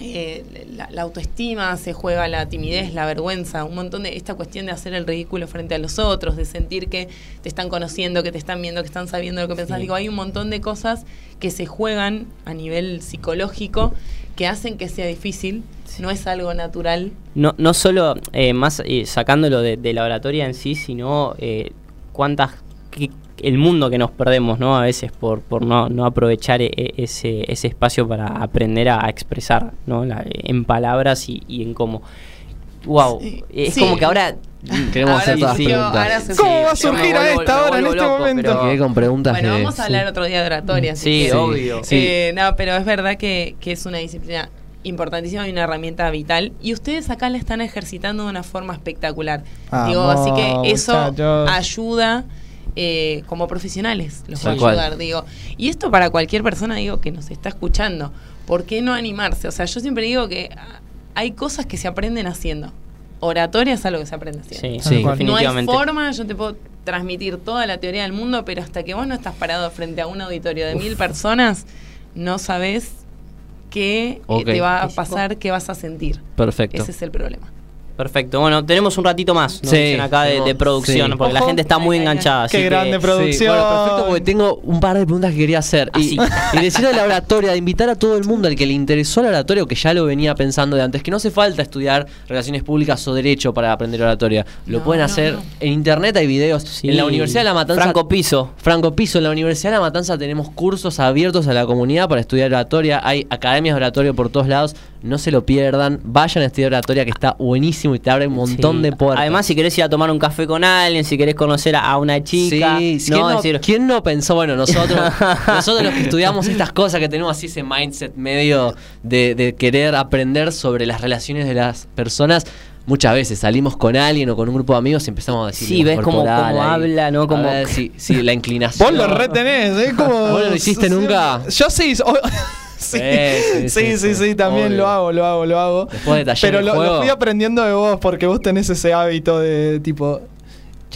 eh, la, la autoestima, se juega la timidez, la vergüenza, un montón de esta cuestión de hacer el ridículo frente a los otros, de sentir que te están conociendo, que te están viendo, que están sabiendo lo que pensás. Sí. Digo, hay un montón de cosas que se juegan a nivel psicológico que hacen que sea difícil, no es algo natural. No, no solo eh, más eh, sacándolo de, de la oratoria en sí, sino eh, cuántas qué- el mundo que nos perdemos, ¿no? A veces por, por no, no aprovechar e- e- ese, ese espacio para aprender a, a expresar, ¿no? La- en palabras y, y en cómo. Wow, Sí. es Sí. como que ahora Queremos Ahora hacer todas surgió- preguntas. se- ¿Cómo va a yo surgir a esta hora, en este loco, momento? pero- Me quedé con preguntas Bueno, de- vamos a hablar otro día de oratoria. Sí, que- obvio. Sí. Eh, no, pero es verdad que, que es una disciplina importantísima y una herramienta vital. Y ustedes acá la están ejercitando de una forma espectacular. Digo, así que eso muchachos. ayuda eh, como profesionales, los va a cual. ayudar, digo. Y esto para cualquier persona, digo, que nos está escuchando. ¿Por qué no animarse? O sea, yo siempre digo que ah, hay cosas que se aprenden haciendo. Oratoria es algo que se aprende haciendo. Sí, Sí. No hay forma, yo te puedo transmitir toda la teoría del mundo, pero hasta que vos no estás parado frente a un auditorio de mil personas, no sabes qué eh, te va a pasar, qué vas a sentir. Perfecto. Ese es el problema. Perfecto. Bueno, tenemos un ratito más, nos Sí, dicen acá de, producción, sí. porque la gente está muy enganchada. así Qué que- grande Sí, producción. bueno, perfecto, porque tengo un par de preguntas que quería hacer. Y, sí. y decirle a la oratoria, de invitar a todo el mundo al que le interesó la oratoria o que ya lo venía pensando de antes, que no hace falta estudiar relaciones públicas o derecho para aprender oratoria. Lo No, pueden hacer no. en internet, hay videos. Sí. En la Universidad de La Matanza. Franco Piso. Franco Piso, en la Universidad de La Matanza tenemos cursos abiertos a la comunidad para estudiar oratoria. Hay academias de oratoria por todos lados. No se lo pierdan. Vayan a estudiar oratoria que está buenísimo y te abre un montón Sí. de puertas. Además, si querés ir a tomar un café con alguien, si querés conocer a, una chica, Sí, sí, no, ¿quién, no, decir, quién no pensó? Bueno, nosotros, nosotros los que estudiamos estas cosas, que tenemos así ese mindset medio de, de querer aprender sobre las relaciones de las personas, muchas veces salimos con alguien o con un grupo de amigos y empezamos a decir. Sí, ves cómo- cómo habla, ¿no? Como- sí, sí, la inclinación. Vos lo retenés, ¿eh? Como, ¿Vos lo hiciste nunca? Yo sí. Sí, Sí, sí, sí, también obvio. lo hago, lo hago, lo hago. Después de taller Pero lo, lo juego. fui aprendiendo de vos porque vos tenés ese hábito de tipo,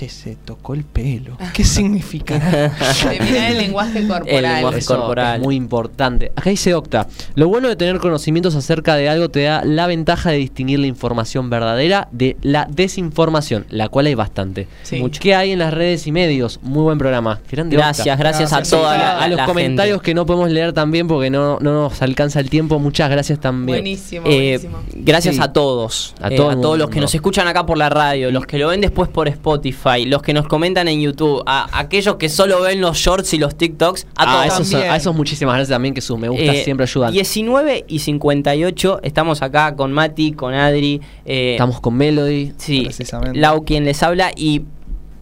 che, se tocó el pelo. ¿Qué significa? El lenguaje corporal. lenguaje Eso corporal. es muy importante. Acá dice Octa, lo bueno de tener conocimientos acerca de algo te da la ventaja de distinguir la información verdadera de la desinformación, la cual hay bastante. Sí. Mucho. ¿Qué hay en las redes y medios? Muy buen programa. Grande Octa. gracias, gracias a Gracias, toda a, la, a los la comentarios gente. que no podemos leer también porque no, no nos alcanza el tiempo. Muchas gracias también. Buenísimo, Eh, buenísimo. gracias Sí. a todos, A eh, todo el todos los que nos escuchan acá por la radio, los que lo ven después por Spotify, los que nos comentan en YouTube, a aquellos que solo ven los shorts y los TikToks, a Ah, todos. esos, a esos muchísimas gracias también que sus me gusta Eh, siempre ayudan. 19 y 58, estamos acá con Mati, con Adri. eh, Estamos con Melody. Sí, Precisamente. Lau quien les habla y...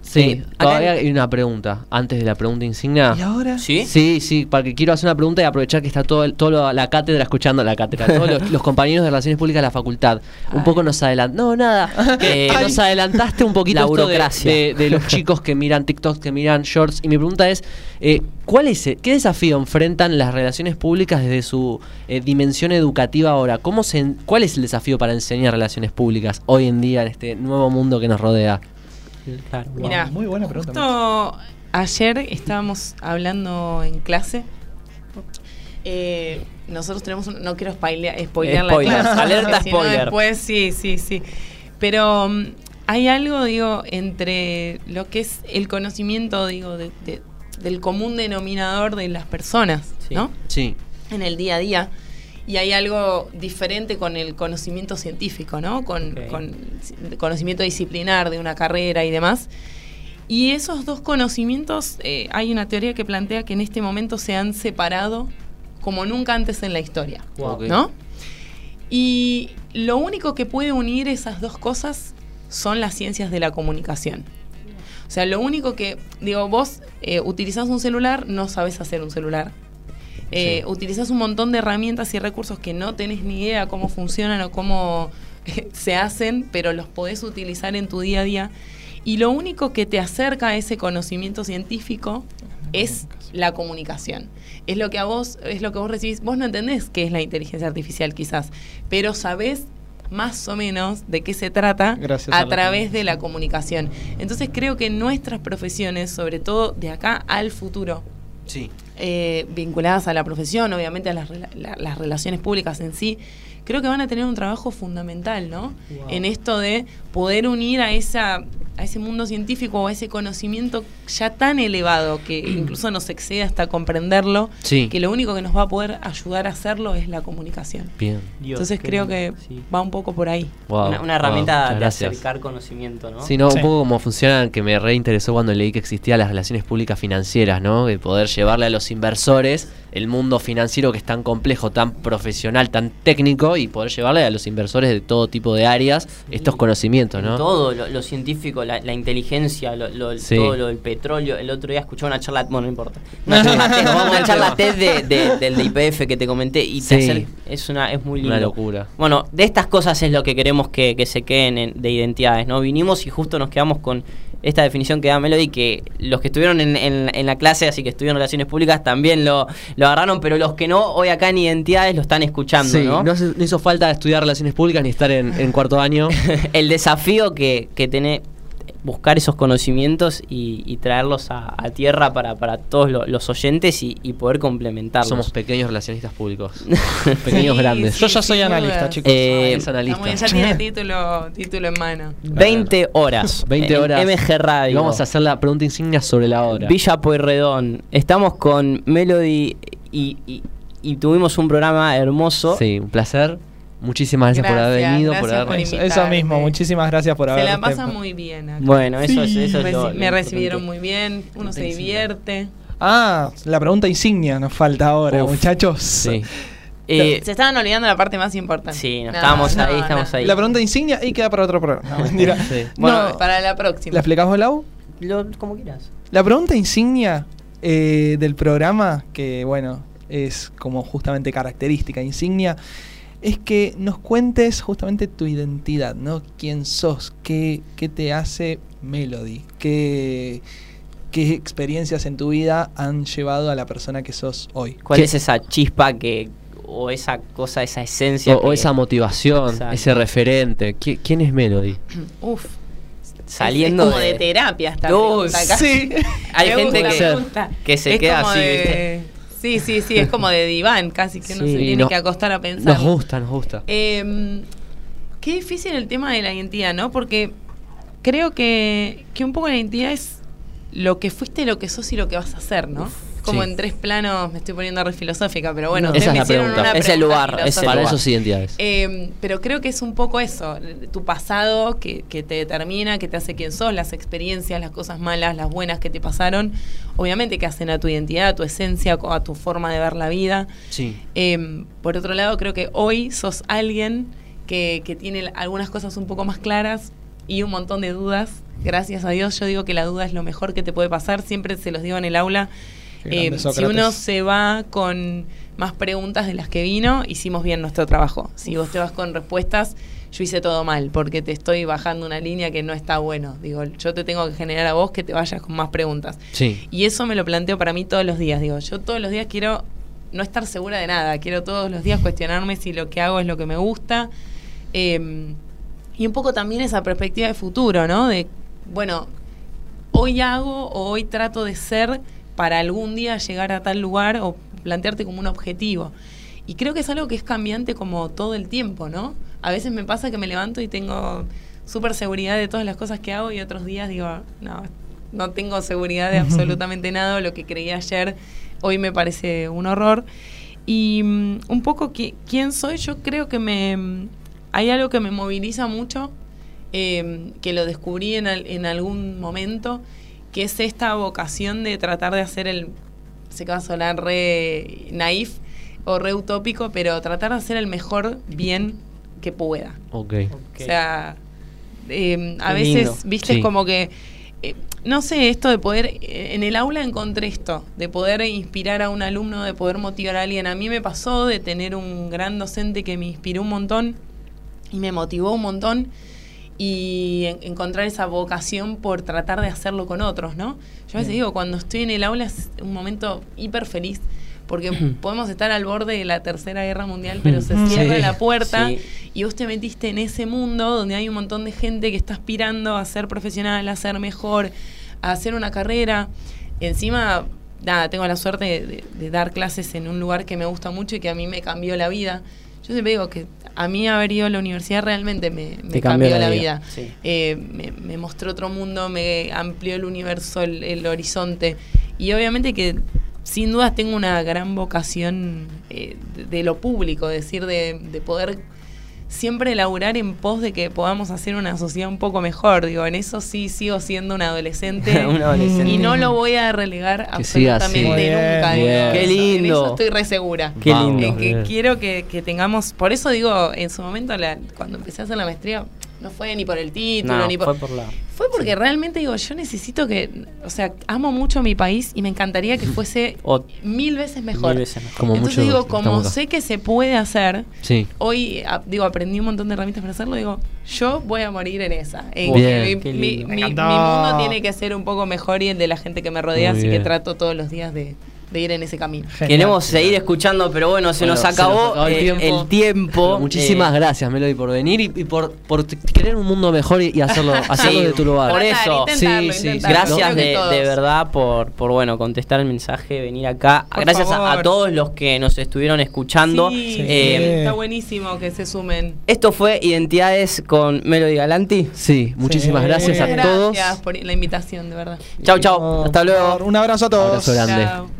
Sí, eh, todavía hay una pregunta antes de la pregunta insignia. ¿Y ahora? ¿Sí? Sí, sí, porque quiero hacer una pregunta y aprovechar que está todo, el- todo la cátedra escuchando la cátedra, todos los, los compañeros de Relaciones Públicas de la facultad. Un poco nos adelantó. No, nada. Nos adelantaste un poquito La esto de- burocracia. De, de los chicos que miran TikTok, que miran shorts. Y mi pregunta es: eh, ¿cuál es, el- ¿qué desafío enfrentan las relaciones públicas desde su eh, dimensión educativa ahora? ¿Cómo se, ¿Cuál es el desafío para enseñar relaciones públicas hoy en día en este nuevo mundo que nos rodea? Claro, wow. Mirá, Muy buena pregunta. Justo ayer estábamos hablando en clase. Eh, nosotros tenemos un, no quiero spoilear, spoilear la clase. alerta spoiler. Después sí, sí, sí. Pero mm, hay algo, digo, entre lo que es el conocimiento, digo, de- de- del común denominador de las personas, Sí. ¿no? Sí. en el día a día. Y hay algo diferente con el conocimiento científico, ¿no? Con, el conocimiento disciplinar de una carrera y demás. Y esos dos conocimientos, eh, hay una teoría que plantea que en este momento se han separado como nunca antes en la historia, Wow. ¿no? Y lo único que puede unir esas dos cosas son las ciencias de la comunicación. O sea, lo único que, digo, vos eh, utilizás un celular, no sabes hacer un celular. Eh, Sí. Utilizás un montón de herramientas y recursos que no tenés ni idea cómo funcionan o cómo se hacen, pero los podés utilizar en tu día a día. Y lo único que te acerca a ese conocimiento científico es la comunicación. Es lo que a vos, es lo que vos recibís. Vos no entendés qué es la inteligencia artificial quizás, pero sabés más o menos de qué se trata Gracias a través de la comunicación. Entonces creo que nuestras profesiones, sobre todo de acá al futuro, Sí. eh, vinculadas a la profesión, obviamente a las, la- las relaciones públicas en sí, creo que van a tener un trabajo fundamental, ¿no? En esto de poder unir a esa a ese mundo científico o a ese conocimiento ya tan elevado que incluso nos excede hasta comprenderlo, Sí. que lo único que nos va a poder ayudar a hacerlo es la comunicación. Bien. Dios, Entonces creo lindo, que sí. va un poco por ahí. Wow, una, una wow, herramienta muchas de gracias. acercar conocimiento, ¿no? Sí, no, Sí. un poco como funcionan, que me reinteresó cuando leí que existían las relaciones públicas financieras, ¿no? De poder llevarle a los inversores el mundo financiero que es tan complejo, tan profesional, tan técnico y poder llevarle a los inversores de todo tipo de áreas estos conocimientos, ¿no? Todo, lo, lo científico, la, la inteligencia, lo, lo- Sí. todo lo del petróleo. El otro día escuché una charla, bueno, no importa. Una charla TED, una charla TED de, de- del de IPF que te comenté y te Sí. es una es muy lindo. Una locura. Bueno, de estas cosas es lo que queremos que, que se queden en- de identidades, ¿no? Vinimos y justo nos quedamos con esta definición que da Melody, que los que estuvieron en, en- en la clase, así que estudiaron relaciones públicas, también lo, lo agarraron, pero los que no, hoy acá en identidades lo están escuchando, Sí, ¿no? no, hace- no hizo falta estudiar relaciones públicas ni estar en, en cuarto año. el desafío que, que tiene buscar esos conocimientos y, y traerlos a, a tierra para, para todos lo- los oyentes y, y poder complementarlos. Somos pequeños relacionistas públicos. pequeños Sí, grandes. sí, Yo ya soy sin analista, chicos. Eh, es analista. muy ya tiene título, título en mano. 20 horas. 20 en horas. MG Radio. Y vamos a hacer la pregunta insignia sobre la hora. Villa Pueyrredón. Estamos con Melody y, y- y tuvimos un programa hermoso. Sí, un placer. Muchísimas gracias, por haber venido, por gracias haber por Eso, invitarme. eso mismo, muchísimas gracias por Se haber la pasa muy bien acá. Bueno, eso es, eso es Reci- lo- lo me recibieron importante. muy bien, uno se divierte. Ah, la pregunta insignia nos falta ahora, Uf. muchachos. Sí. Eh, se estaban olvidando la parte más importante. sí, no, estábamos ahí, estamos ahí. La pregunta insignia y queda para otro programa. No, mentira. Sí. Bueno, No, para la próxima. ¿La explicamos, Lau? Lo- como quieras. La pregunta insignia eh, del programa, que bueno, es como justamente característica insignia, es que nos cuentes justamente tu identidad, ¿no? ¿Quién sos? ¿Qué, qué te hace Melody? ¿Qué, ¿Qué experiencias en tu vida han llevado a la persona que sos hoy? ¿Cuál ¿Qué- es esa chispa que o esa cosa, esa esencia O, esa motivación, Exacto. ese referente. ¿Qui- ¿Quién es Melody? Uf. saliendo es como de, de, terapia casi. sí. Hay Me gente que- se Es queda así, de- ¿viste? Sí, sí, sí, es como de diván casi, que uno Sí, se tiene no- que acostar a pensar. Nos gusta, nos gusta. Eh, qué difícil el tema de la identidad, ¿no? Porque creo que, que un poco la identidad es lo que fuiste, lo que sos y lo que vas a hacer, ¿no? Como sí. en tres planos, me estoy poniendo re filosófica, pero bueno, No. ustedes Esa es la pregunta. una Es el lugar, es el. Para sí identidades. Eh, pero creo que es un poco eso, tu pasado que, que te determina, que te hace quien sos, las experiencias, las cosas malas, las buenas que te pasaron, obviamente que hacen a tu identidad, a tu esencia, a tu forma de ver la vida. Sí. Eh, por otro lado, creo que hoy sos alguien que, que tiene algunas cosas un poco más claras y un montón de dudas. Gracias a Dios, yo digo que la duda es lo mejor que te puede pasar. Siempre se los digo en el aula. Eh, si uno se va con más preguntas de las que vino, hicimos bien nuestro trabajo. Si vos te vas con respuestas, yo hice todo mal, porque te estoy bajando una línea que no está bueno. Digo, yo te tengo que generar a vos que te vayas con más preguntas. Sí. Y eso me lo planteo para mí todos los días. Digo, yo todos los días quiero no estar segura de nada. Quiero todos los días cuestionarme si lo que hago es lo que me gusta. Eh, y un poco también esa perspectiva de futuro, ¿no? De, bueno, hoy hago o hoy trato de ser para algún día llegar a tal lugar o plantearte como un objetivo. Y creo que es algo que es cambiante como todo el tiempo, ¿no? A veces me pasa que me levanto y tengo súper seguridad de todas las cosas que hago y otros días digo, no, no tengo seguridad de absolutamente nada, lo que creí ayer hoy me parece un horror. Y mm, un poco qui- quién soy, yo creo que me mm, hay algo que me moviliza mucho, eh, que lo descubrí en, al- en algún momento, que es esta vocación de tratar de hacer el, sé que va a sonar re naif o re utópico, pero tratar de hacer el mejor bien que pueda. Ok. O sea, eh, a Qué veces, lindo. viste, Sí. como que, eh, no sé, esto de poder, eh, en el aula encontré esto, de poder inspirar a un alumno, de poder motivar a alguien. A mí me pasó de tener un gran docente que me inspiró un montón y me motivó un montón. Y en- encontrar esa vocación por tratar de hacerlo con otros, ¿no? Yo a veces digo, cuando estoy en el aula es un momento hiper feliz, porque podemos estar al borde de la Tercera Guerra Mundial, pero se cierra Sí. la puerta Sí. y vos te metiste en ese mundo donde hay un montón de gente que está aspirando a ser profesional, a ser mejor, a hacer una carrera. Encima, nada, tengo la suerte de, de- de dar clases en un lugar que me gusta mucho y que a mí me cambió la vida. Yo siempre digo que a mí haber ido a la universidad realmente me, cambió, cambió la la vida, vida. sí. Eh, me, me mostró otro mundo, me amplió el universo, el, el horizonte. Y obviamente que sin dudas tengo una gran vocación eh, de, de lo público, es decir, de, de poder siempre laburar en pos de que podamos hacer una sociedad un poco mejor. Digo, en eso sí sigo siendo una adolescente. Un adolescente. Y no lo voy a relegar Que siga así. absolutamente nunca. bien. Qué En lindo. eso estoy re segura. Qué lindo. En que quiero que, que tengamos, por eso digo, en su momento, la- cuando empecé a hacer la maestría, no fue ni por el título, No, ni por... fue por la... Fue porque realmente digo, yo necesito que, o sea, amo mucho a mi país y me encantaría que fuese O- mil veces mejor. Mil veces mejor. Como Entonces digo, como sé que se puede hacer, Sí. hoy a- digo, aprendí un montón de herramientas para hacerlo, digo, yo voy a morir en esa. En Bien. que mi, mundo tiene que ser un poco mejor y el de la gente que me rodea, Muy así bien. que trato todos los días de, de ir en ese camino. Genial. Queremos seguir escuchando, pero bueno, se Bueno, nos se nos acabó, el eh, tiempo. el tiempo. Pero muchísimas Eh, gracias, Melody, por venir y, y por, por querer un mundo mejor y, y hacerlo, hacerlo Sí, de tu lugar. por eso. intentarlo, Sí, sí, intentarlo. Gracias de, de verdad por, por bueno contestar el mensaje, venir acá. Por Gracias a, todos los que nos estuvieron escuchando. Sí, Eh, está buenísimo que se sumen. esto fue Identidades con Melody Galanti. Sí, muchísimas Sí. gracias a todos. gracias por la invitación, de verdad. Chau, chau. Hasta luego. Un abrazo a todos. Abrazo grande.